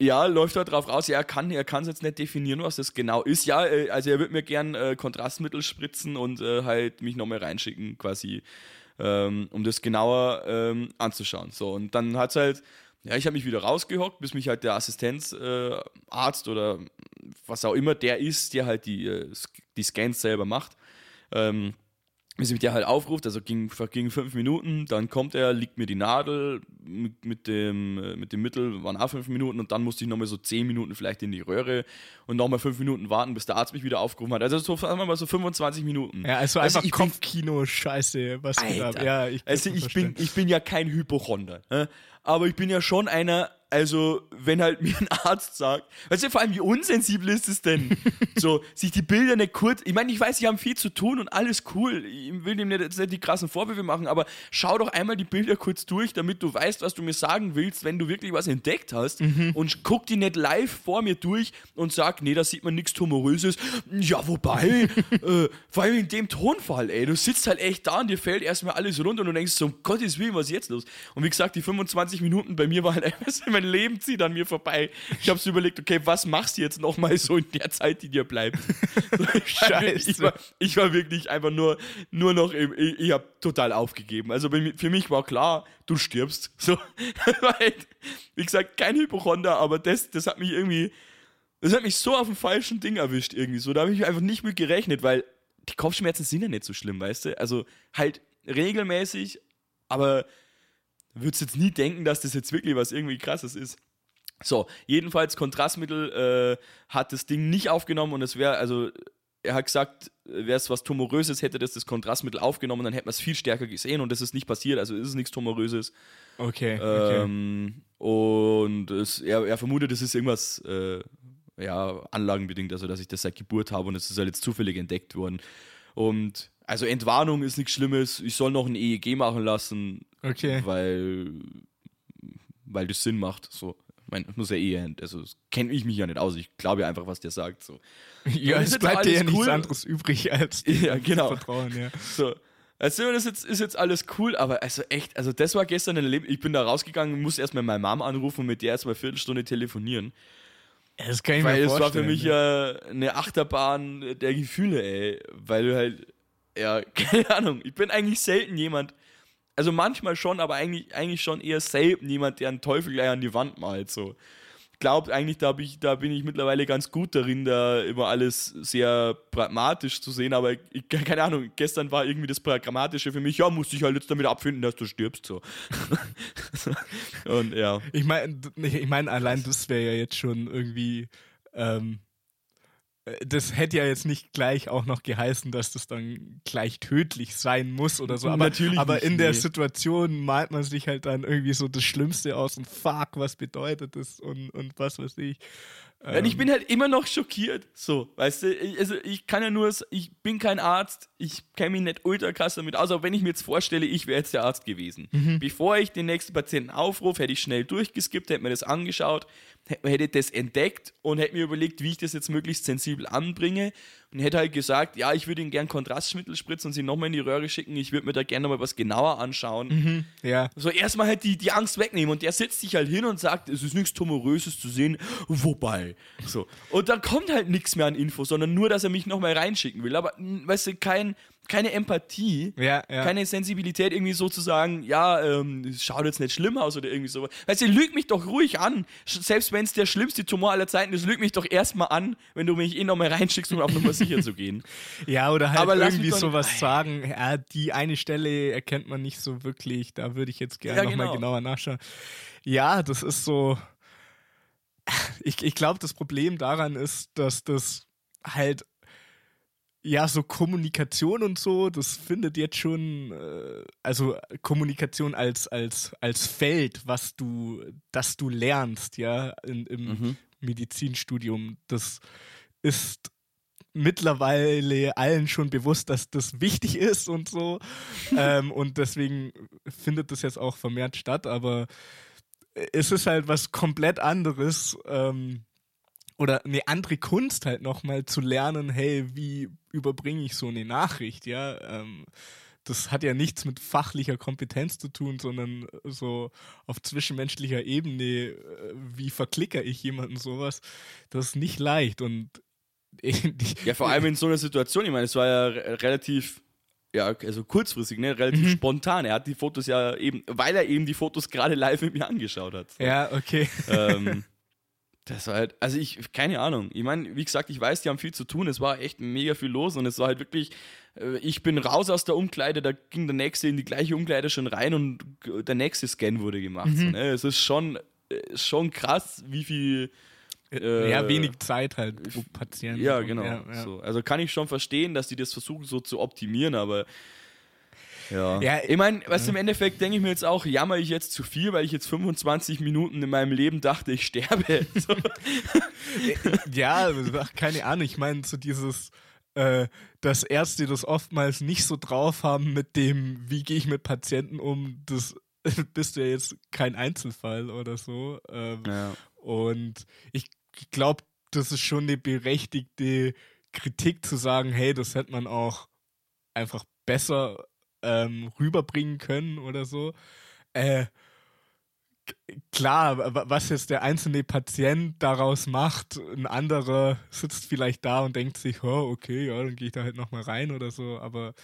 ja, läuft da drauf raus, ja, er kann er kann es jetzt nicht definieren, was das genau ist. Ja, äh, also er wird mir gern äh, Kontrastmittel spritzen und äh, halt mich nochmal reinschicken, quasi, ähm, um das genauer ähm, anzuschauen. So, und dann hat's halt, ja, ich habe mich wieder rausgehockt, bis mich halt der Assistenzarzt äh, oder was auch immer der ist, der halt die, äh, die Scans selber macht, ähm, bis mich der halt aufruft, also ging, vergingen fünf Minuten, dann kommt er, liegt mir die Nadel mit, mit, dem, äh, mit dem Mittel, waren auch fünf Minuten und dann musste ich nochmal so zehn Minuten vielleicht in die Röhre und nochmal fünf Minuten warten, bis der Arzt mich wieder aufgerufen hat. Also so, sagen wir mal so 25 Minuten. Ja, also Also einfach ich bin- Kopfkino-Scheiße, was. Alter. Ja, ich also ich bin, ich bin ja kein Hypochonder, hä? aber ich bin ja schon einer, also wenn halt mir ein Arzt sagt, weißt du, vor allem wie unsensibel ist es denn, so sich die Bilder nicht kurz, ich meine, ich weiß, sie haben viel zu tun und alles cool, ich will dem nicht, jetzt nicht die krassen Vorwürfe machen, aber schau doch einmal die Bilder kurz durch, damit du weißt, was du mir sagen willst, wenn du wirklich was entdeckt hast Mhm. und guck die nicht live vor mir durch und sag, nee, da sieht man nichts Tumoröses. Ja, wobei, äh, vor allem in dem Tonfall, ey, du sitzt halt echt da und dir fällt erstmal alles runter und du denkst so, um Gottes Willen, was ist jetzt los? Und wie gesagt, die 25 Minuten bei mir war halt einfach mein Leben zieht an mir vorbei. Ich habe so überlegt, okay, was machst du jetzt nochmal so in der Zeit, die dir bleibt? Scheiße. Ich war, ich war wirklich einfach nur, nur noch, im, ich, ich habe total aufgegeben. Also für mich war klar, du stirbst. So, wie gesagt, kein Hypochonder, aber das, das hat mich irgendwie, das hat mich so auf dem falschen Ding erwischt irgendwie. So, da habe ich einfach nicht mit gerechnet, weil die Kopfschmerzen sind ja nicht so schlimm, weißt du? Also halt regelmäßig, aber würdest jetzt nie denken, dass das jetzt wirklich was irgendwie krasses ist. So, jedenfalls Kontrastmittel äh, hat das Ding nicht aufgenommen und es wäre, also er hat gesagt, wäre es was Tumoröses, hätte das das Kontrastmittel aufgenommen, dann hätte man es viel stärker gesehen und das ist nicht passiert, also ist es nichts Tumoröses. Okay, okay. Ähm, und es, er, er vermutet, es ist irgendwas äh, ja, anlagenbedingt, also dass ich das seit Geburt habe und es ist halt jetzt zufällig entdeckt worden. Und also Entwarnung ist nichts Schlimmes, ich soll noch ein EEG machen lassen, Okay. weil, weil das Sinn macht. So. Ich meine, muss ja eh, also kenne ich mich ja nicht aus, ich glaube ja einfach, was der sagt. So. ja, es bleibt dir ja alles nichts cool. anderes übrig als Ja, genau. Vertrauen, ja. So. Also das jetzt, ist jetzt alles cool, aber also echt, also das war gestern ein Erlebnis. Ich bin da rausgegangen, muss erstmal meine Mom anrufen und mit der erstmal eine Viertelstunde telefonieren. Das kann ich Weil mir es war vorstellen. für mich ja eine Achterbahn der Gefühle, ey. Weil du halt, ja, keine Ahnung, ich bin eigentlich selten jemand, also manchmal schon, aber eigentlich, eigentlich schon eher selten jemand, der einen Teufel gleich an die Wand malt, so. glaube eigentlich, da, ich, da bin ich mittlerweile ganz gut darin, da immer alles sehr pragmatisch zu sehen, aber ich, keine Ahnung, gestern war irgendwie das Pragmatische für mich, ja, musste ich halt jetzt damit abfinden, dass du stirbst, so. Und ja. Ich meine, ich mein, allein das wäre ja jetzt schon irgendwie, ähm, das hätte ja jetzt nicht gleich auch noch geheißen, dass das dann gleich tödlich sein muss oder so. Aber, Natürlich aber nicht, in der nee. Situation malt man sich halt dann irgendwie so das Schlimmste aus und fuck, was bedeutet das und, und was weiß ich. Ja, und ich bin halt immer noch schockiert. So, weißt du, ich, also ich kann ja nur, ich bin kein Arzt, ich kenne mich nicht ultra krass damit aus, aber wenn ich mir jetzt vorstelle, ich wäre jetzt der Arzt gewesen. Bevor ich den nächsten Patienten aufrufe, hätte ich schnell durchgeskippt, hätte mir das angeschaut, hätte das entdeckt und hätte mir überlegt, wie ich das jetzt möglichst sensibel anbringe und hätte halt gesagt, ja, ich würde ihn gern Kontrastmittel spritzen und sie nochmal in die Röhre schicken, ich würde mir da gerne nochmal was genauer anschauen. Ja. So erstmal halt die, die Angst wegnehmen und der setzt sich halt hin und sagt, es ist nichts Tumoröses zu sehen, wobei. So. Und dann kommt halt nichts mehr an Info, sondern nur, dass er mich nochmal reinschicken will. Aber, weißt du, kein, keine Empathie, Ja, ja. keine Sensibilität, irgendwie so zu sagen, ja, ähm, es schaut jetzt nicht schlimm aus oder irgendwie so. Weißt du, lüg mich doch ruhig an. Selbst wenn es der schlimmste Tumor aller Zeiten ist, lüg mich doch erstmal an, wenn du mich eh nochmal reinschickst, um auf Nummer sicher zu gehen. Ja, oder halt Aber irgendwie doch nicht- sowas sagen, ja, die eine Stelle erkennt man nicht so wirklich, da würde ich jetzt gerne Ja, nochmal genau. genauer nachschauen. Ja, das ist so. Ich, ich glaube, das Problem daran ist, dass das halt ja, so Kommunikation und so, das findet jetzt schon, äh, also Kommunikation als, als, als Feld, was du, das du lernst, ja, in, im Mhm. Medizinstudium, das ist mittlerweile allen schon bewusst, dass das wichtig ist und so. ähm, und deswegen findet das jetzt auch vermehrt statt, aber es ist halt was komplett anderes. Ähm, oder eine andere Kunst halt nochmal zu lernen, hey, wie überbringe ich so eine Nachricht, ja. Ähm, das hat ja nichts mit fachlicher Kompetenz zu tun, sondern so auf zwischenmenschlicher Ebene, äh, wie verklicker ich jemanden sowas, das ist nicht leicht und Ja, vor allem in so einer Situation, ich meine, es war ja re- relativ, ja, also kurzfristig, ne, relativ Mhm. spontan. Er hat die Fotos ja eben, weil er eben die Fotos gerade live mit mir angeschaut hat. So. Ja, okay. ähm, das war halt, also ich, keine Ahnung. Ich meine, wie gesagt, ich weiß, die haben viel zu tun. Es war echt mega viel los und es war halt wirklich, äh, ich bin raus aus der Umkleide, da ging der nächste in die gleiche Umkleide schon rein und der nächste Scan wurde gemacht. So, ne? Es ist schon, äh, schon krass, wie viel. äh, ja, wenig Zeit halt pro Patienten. Ja, genau. Ja, ja. So. Also kann ich schon verstehen, dass die das versuchen so zu optimieren, aber ja. Ja, ich meine, was im Endeffekt denke ich mir jetzt auch, jammer ich jetzt zu viel, weil ich jetzt 25 Minuten in meinem Leben dachte, ich sterbe. So. ja, also, keine Ahnung. Ich meine, so dieses, äh, dass Ärzte das oftmals nicht so drauf haben mit dem, wie gehe ich mit Patienten um, das bist du ja jetzt kein Einzelfall oder so. Ähm, Ja. Und ich glaube, das ist schon eine berechtigte Kritik zu sagen, hey, das hätte man auch einfach besser ähm, rüberbringen können oder so. Äh, klar, wa- was jetzt der einzelne Patient daraus macht, ein anderer sitzt vielleicht da und denkt sich, oh, okay, ja, dann gehe ich da halt nochmal rein oder so, aber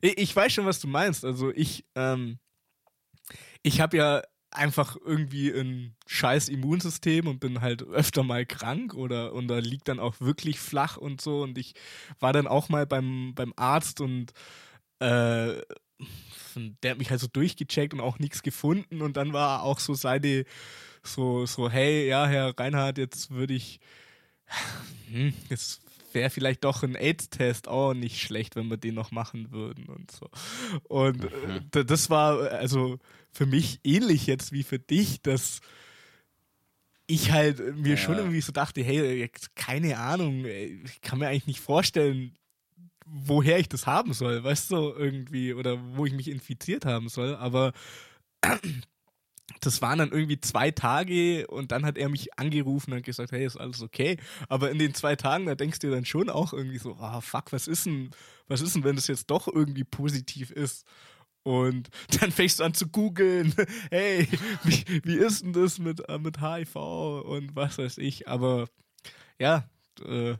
ich, ich weiß schon, was du meinst. Also ich, ähm, ich habe ja einfach irgendwie ein scheiß Immunsystem und bin halt öfter mal krank oder und da liegt dann auch wirklich flach und so und ich war dann auch mal beim, beim Arzt und äh, der hat mich halt so durchgecheckt und auch nichts gefunden und dann war auch so seine so so hey ja Herr Reinhardt jetzt würde ich hm, jetzt wäre vielleicht doch ein AIDS-Test auch nicht schlecht, wenn wir den noch machen würden und so. Und äh, d- das war also für mich ähnlich jetzt wie für dich, dass ich halt mir Ja. schon irgendwie so dachte, hey, keine Ahnung, ich kann mir eigentlich nicht vorstellen, woher ich das haben soll, weißt du, irgendwie, oder wo ich mich infiziert haben soll, aber das waren dann irgendwie zwei Tage und dann hat er mich angerufen und gesagt, hey, ist alles okay. Aber in den zwei Tagen, da denkst du dir dann schon auch irgendwie so, ah, fuck, was ist denn, was ist denn, wenn das jetzt doch irgendwie positiv ist? Und dann fängst du an zu googeln, hey, wie, wie ist denn das mit, äh, mit HIV und was weiß ich. Aber ja, äh,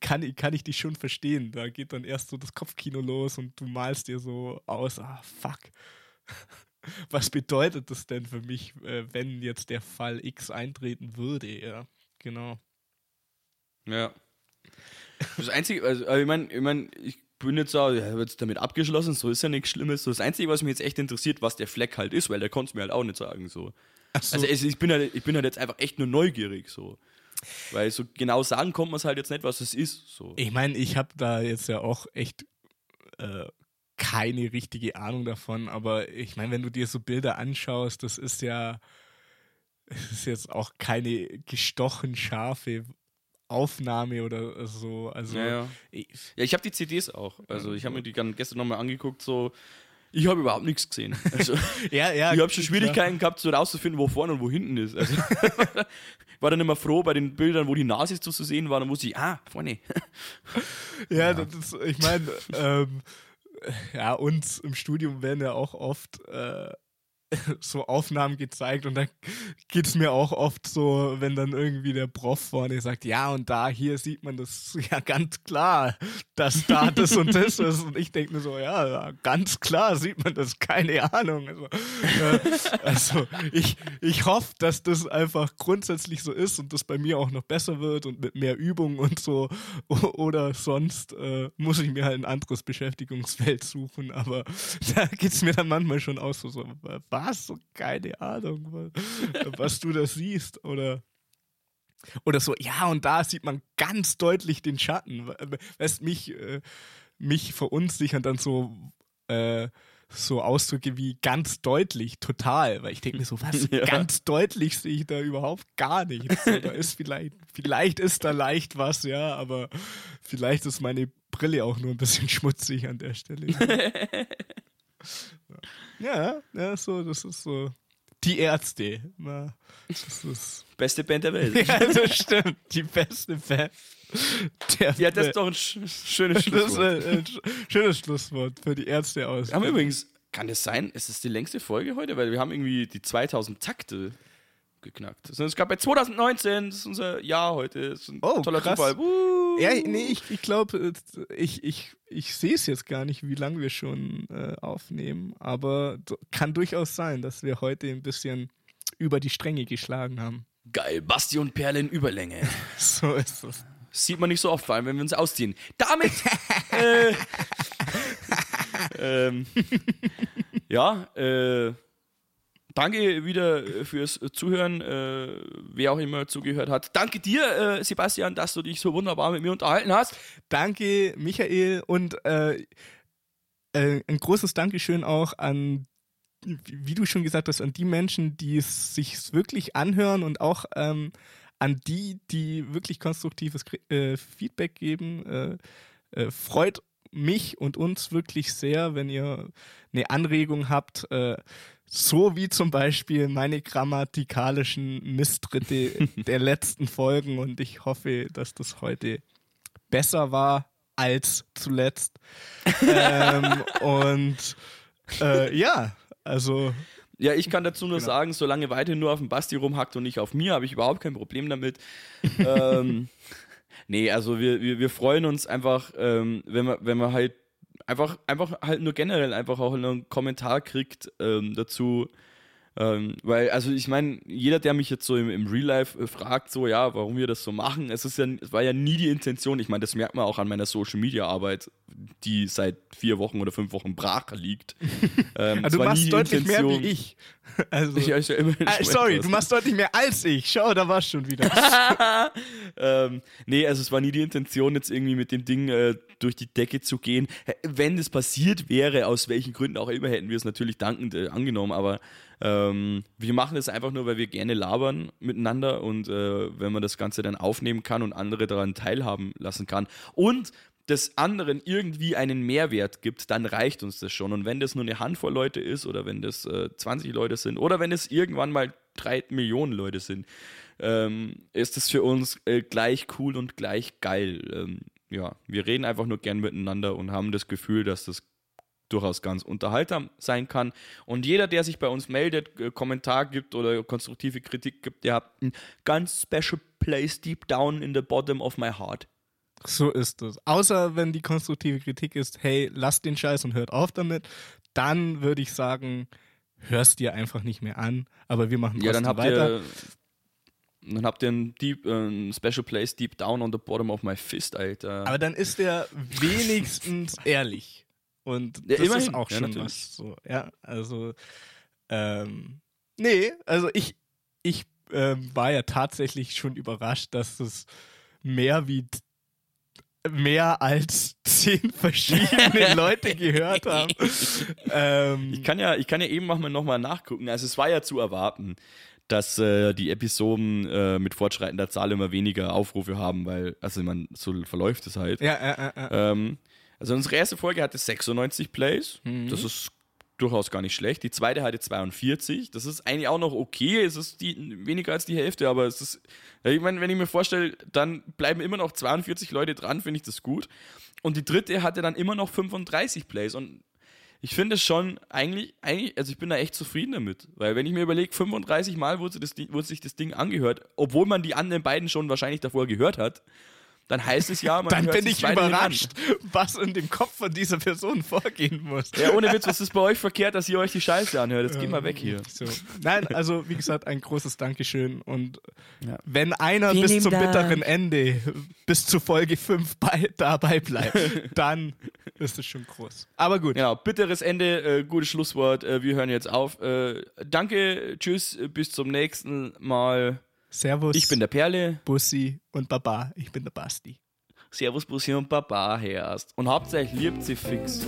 kann, kann ich dich schon verstehen. Da geht dann erst so das Kopfkino los und du malst dir so aus, ah, fuck. was bedeutet das denn für mich, äh, wenn jetzt der Fall X eintreten würde? Ja, genau. Ja. Das Einzige, also ich meine, ich, mein, ich bin jetzt auch, ja, jetzt damit abgeschlossen, so ist ja nichts Schlimmes. So, das Einzige, was mich jetzt echt interessiert, was der Fleck halt ist, weil der konnte es mir halt auch nicht sagen. So. so. Also ich, bin halt, ich bin halt jetzt einfach echt nur neugierig. So. Weil so genau sagen kommt man es halt jetzt nicht, was es ist. So. Ich meine, ich habe da jetzt ja auch echt äh, keine richtige Ahnung davon, aber ich meine, wenn du dir so Bilder anschaust, das ist ja, es ist jetzt auch keine gestochen scharfe Aufnahme oder so. Also ja, ja. ich, ja, ich habe die CDs auch. Also ich habe mir die gestern nochmal angeguckt, so ich habe überhaupt nichts gesehen. Also, ja, ja, ich habe schon Schwierigkeiten klar. gehabt, so rauszufinden, wo vorne und wo hinten ist. Also, war dann immer froh bei den Bildern, wo die Nase zu sehen war, dann wusste ich, ah, vorne. ja, ja. Das, ich meine, ähm, ja, uns im Studium werden ja auch oft äh, so Aufnahmen gezeigt und da geht es mir auch oft so, wenn dann irgendwie der Prof vorne sagt, ja und da, hier sieht man das ja ganz klar, dass da das und das ist und ich denke mir so, ja, ganz klar sieht man das, keine Ahnung. Also, äh, also ich, ich hoffe, dass das einfach grundsätzlich so ist und das bei mir auch noch besser wird und mit mehr Übung und so oder sonst äh, muss ich mir halt ein anderes Beschäftigungsfeld suchen, aber da geht es mir dann manchmal schon aus, so, so was? So, keine Ahnung, was du da siehst. Oder, oder so, ja, und da sieht man ganz deutlich den Schatten. Weißt mich, äh, mich verunsichern dann so, äh, so Ausdrücke wie ganz deutlich, total, weil ich denke mir so, was, ja. ganz deutlich sehe ich da überhaupt gar nichts. So, da ist vielleicht, vielleicht ist da leicht was, ja, aber vielleicht ist meine Brille auch nur ein bisschen schmutzig an der Stelle. Ja, ja, so, das ist so. Die Ärzte. Na, das ist Beste Band der Welt. ja, das stimmt. Die beste Band. Der ja, das ist doch ein schönes Schlusswort. ein schönes Schlusswort für die Ärzte aus. Haben übrigens, kann das sein, ist es die längste Folge heute? Weil wir haben irgendwie die 2000 Takte geknackt. Es gab bei 2019, das ist unser Jahr heute. Das ist ein oh, toller krass. Zufall. Uh. Ja, nee, ich, ich glaube, ich, ich, ich sehe es jetzt gar nicht, wie lange wir schon äh, aufnehmen, aber kann durchaus sein, dass wir heute ein bisschen über die Stränge geschlagen haben. Geil, Basti und Perle in Überlänge. so ist es. Sieht man nicht so oft, vor allem wenn wir uns ausziehen. Damit. äh, ähm, ja, äh, danke wieder äh, fürs Zuhören, äh, wer auch immer zugehört hat. Danke dir, äh, Sebastian, dass du dich so wunderbar mit mir unterhalten hast. Danke, Michael, und äh, äh ein großes Dankeschön auch an, wie du schon gesagt hast, an die Menschen, die es sich wirklich anhören und auch ähm, an die, die wirklich konstruktives äh, Feedback geben. freut mich und uns wirklich sehr, wenn ihr eine Anregung habt so wie zum Beispiel meine grammatikalischen Misstritte der letzten Folgen und ich hoffe, dass das heute besser war als zuletzt. ähm, und äh, ja, also. Ja, ich kann dazu nur genau. sagen, solange weiter nur auf dem Basti rumhackt und nicht auf mir, habe ich überhaupt kein Problem damit. ähm, nee, also wir, wir, wir freuen uns einfach, ähm, wenn, wir, wenn wir halt einfach, einfach halt nur generell einfach auch einen Kommentar kriegt ähm, dazu. Ähm, weil, also ich meine, jeder, der mich jetzt so im, im Real Life äh, fragt, so, ja, warum wir das so machen, es ist ja, es war ja nie die Intention, ich meine, das merkt man auch an meiner Social Media Arbeit, die seit vier Wochen oder fünf Wochen brach liegt. ähm, also du machst deutlich Intention, mehr wie ich. Also, ich, ich ja äh, sorry, du machst deutlich mehr als ich. Schau, da war's schon wieder. ähm, nee, also es war nie die Intention, jetzt irgendwie mit dem Ding äh, durch die Decke zu gehen. Wenn es passiert wäre, aus welchen Gründen auch immer, hätten wir es natürlich dankend äh, angenommen, aber ähm, wir machen es einfach nur, weil wir gerne labern miteinander und äh, wenn man das Ganze dann aufnehmen kann und andere daran teilhaben lassen kann und des anderen irgendwie einen Mehrwert gibt, dann reicht uns das schon. Und wenn das nur eine Handvoll Leute ist oder wenn das äh, 20 Leute sind oder wenn es irgendwann mal drei Millionen Leute sind, ähm, ist das für uns äh, gleich cool und gleich geil. Ähm, ja, wir reden einfach nur gern miteinander und haben das Gefühl, dass das durchaus ganz unterhaltsam sein kann. Und jeder, der sich bei uns meldet, äh, Kommentar gibt oder konstruktive Kritik gibt, der hat ein ganz special place deep down in the bottom of my heart. So ist es. Außer wenn die konstruktive Kritik ist, hey, lasst den Scheiß und hört auf damit, dann würde ich sagen, hörst dir einfach nicht mehr an, aber wir machen Ja, dann habt weiter. ihr. Dann habt ihr ein, deep, äh, Special Place Deep Down on the Bottom of my Fist, Alter. Aber dann ist der wenigstens ehrlich. Und Ja, das ist immerhin. auch Ja, schon natürlich. was. So, ja, also, ähm, nee, also ich, ich ähm, war ja tatsächlich schon überrascht, dass es mehr wie mehr als zehn verschiedene Leute gehört haben. ähm, Ich kann ja, ich kann ja eben mal nochmal nachgucken. Also es war ja zu erwarten, dass äh, die Episoden äh, mit fortschreitender Zahl immer weniger Aufrufe haben, weil, also man, so verläuft es halt. ja, ja, ja, ja. Ähm, also unsere erste Folge hatte 96 Plays. Das ist durchaus gar nicht schlecht. Die zweite hatte 42. Das ist eigentlich auch noch okay. Es ist die, weniger als die Hälfte, aber es ist, ich meine, wenn ich mir vorstelle, dann bleiben immer noch 42 Leute dran, finde ich das gut. Und die dritte hatte dann immer noch 35 Plays und ich finde es schon eigentlich, eigentlich, also ich bin da echt zufrieden damit, weil wenn ich mir überlege, 35 Mal wurde, das, wurde sich das Ding angehört, obwohl man die anderen beiden schon wahrscheinlich davor gehört hat, dann heißt es ja, man Dann hört bin sich ich überrascht, was in dem Kopf von dieser Person vorgehen muss. Ja, ohne Witz, was ist bei euch verkehrt, dass ihr euch die Scheiße anhört? Jetzt geh mal weg hier. So. Nein, also wie gesagt, ein großes Dankeschön. Und Ja. wenn einer Vielen bis zum Dank. bitteren Ende, bis zu Folge 5 bei, dabei bleibt, dann ist es schon groß. Aber gut. Genau, bitteres Ende, äh, gutes Schlusswort. Äh, wir hören jetzt auf. Äh, danke, tschüss, bis zum nächsten Mal. Servus, Ich bin der Perle. Bussi und Baba, ich bin der Basti. Servus, Bussi und Baba herrscht. Und hauptsächlich liebt sie fix.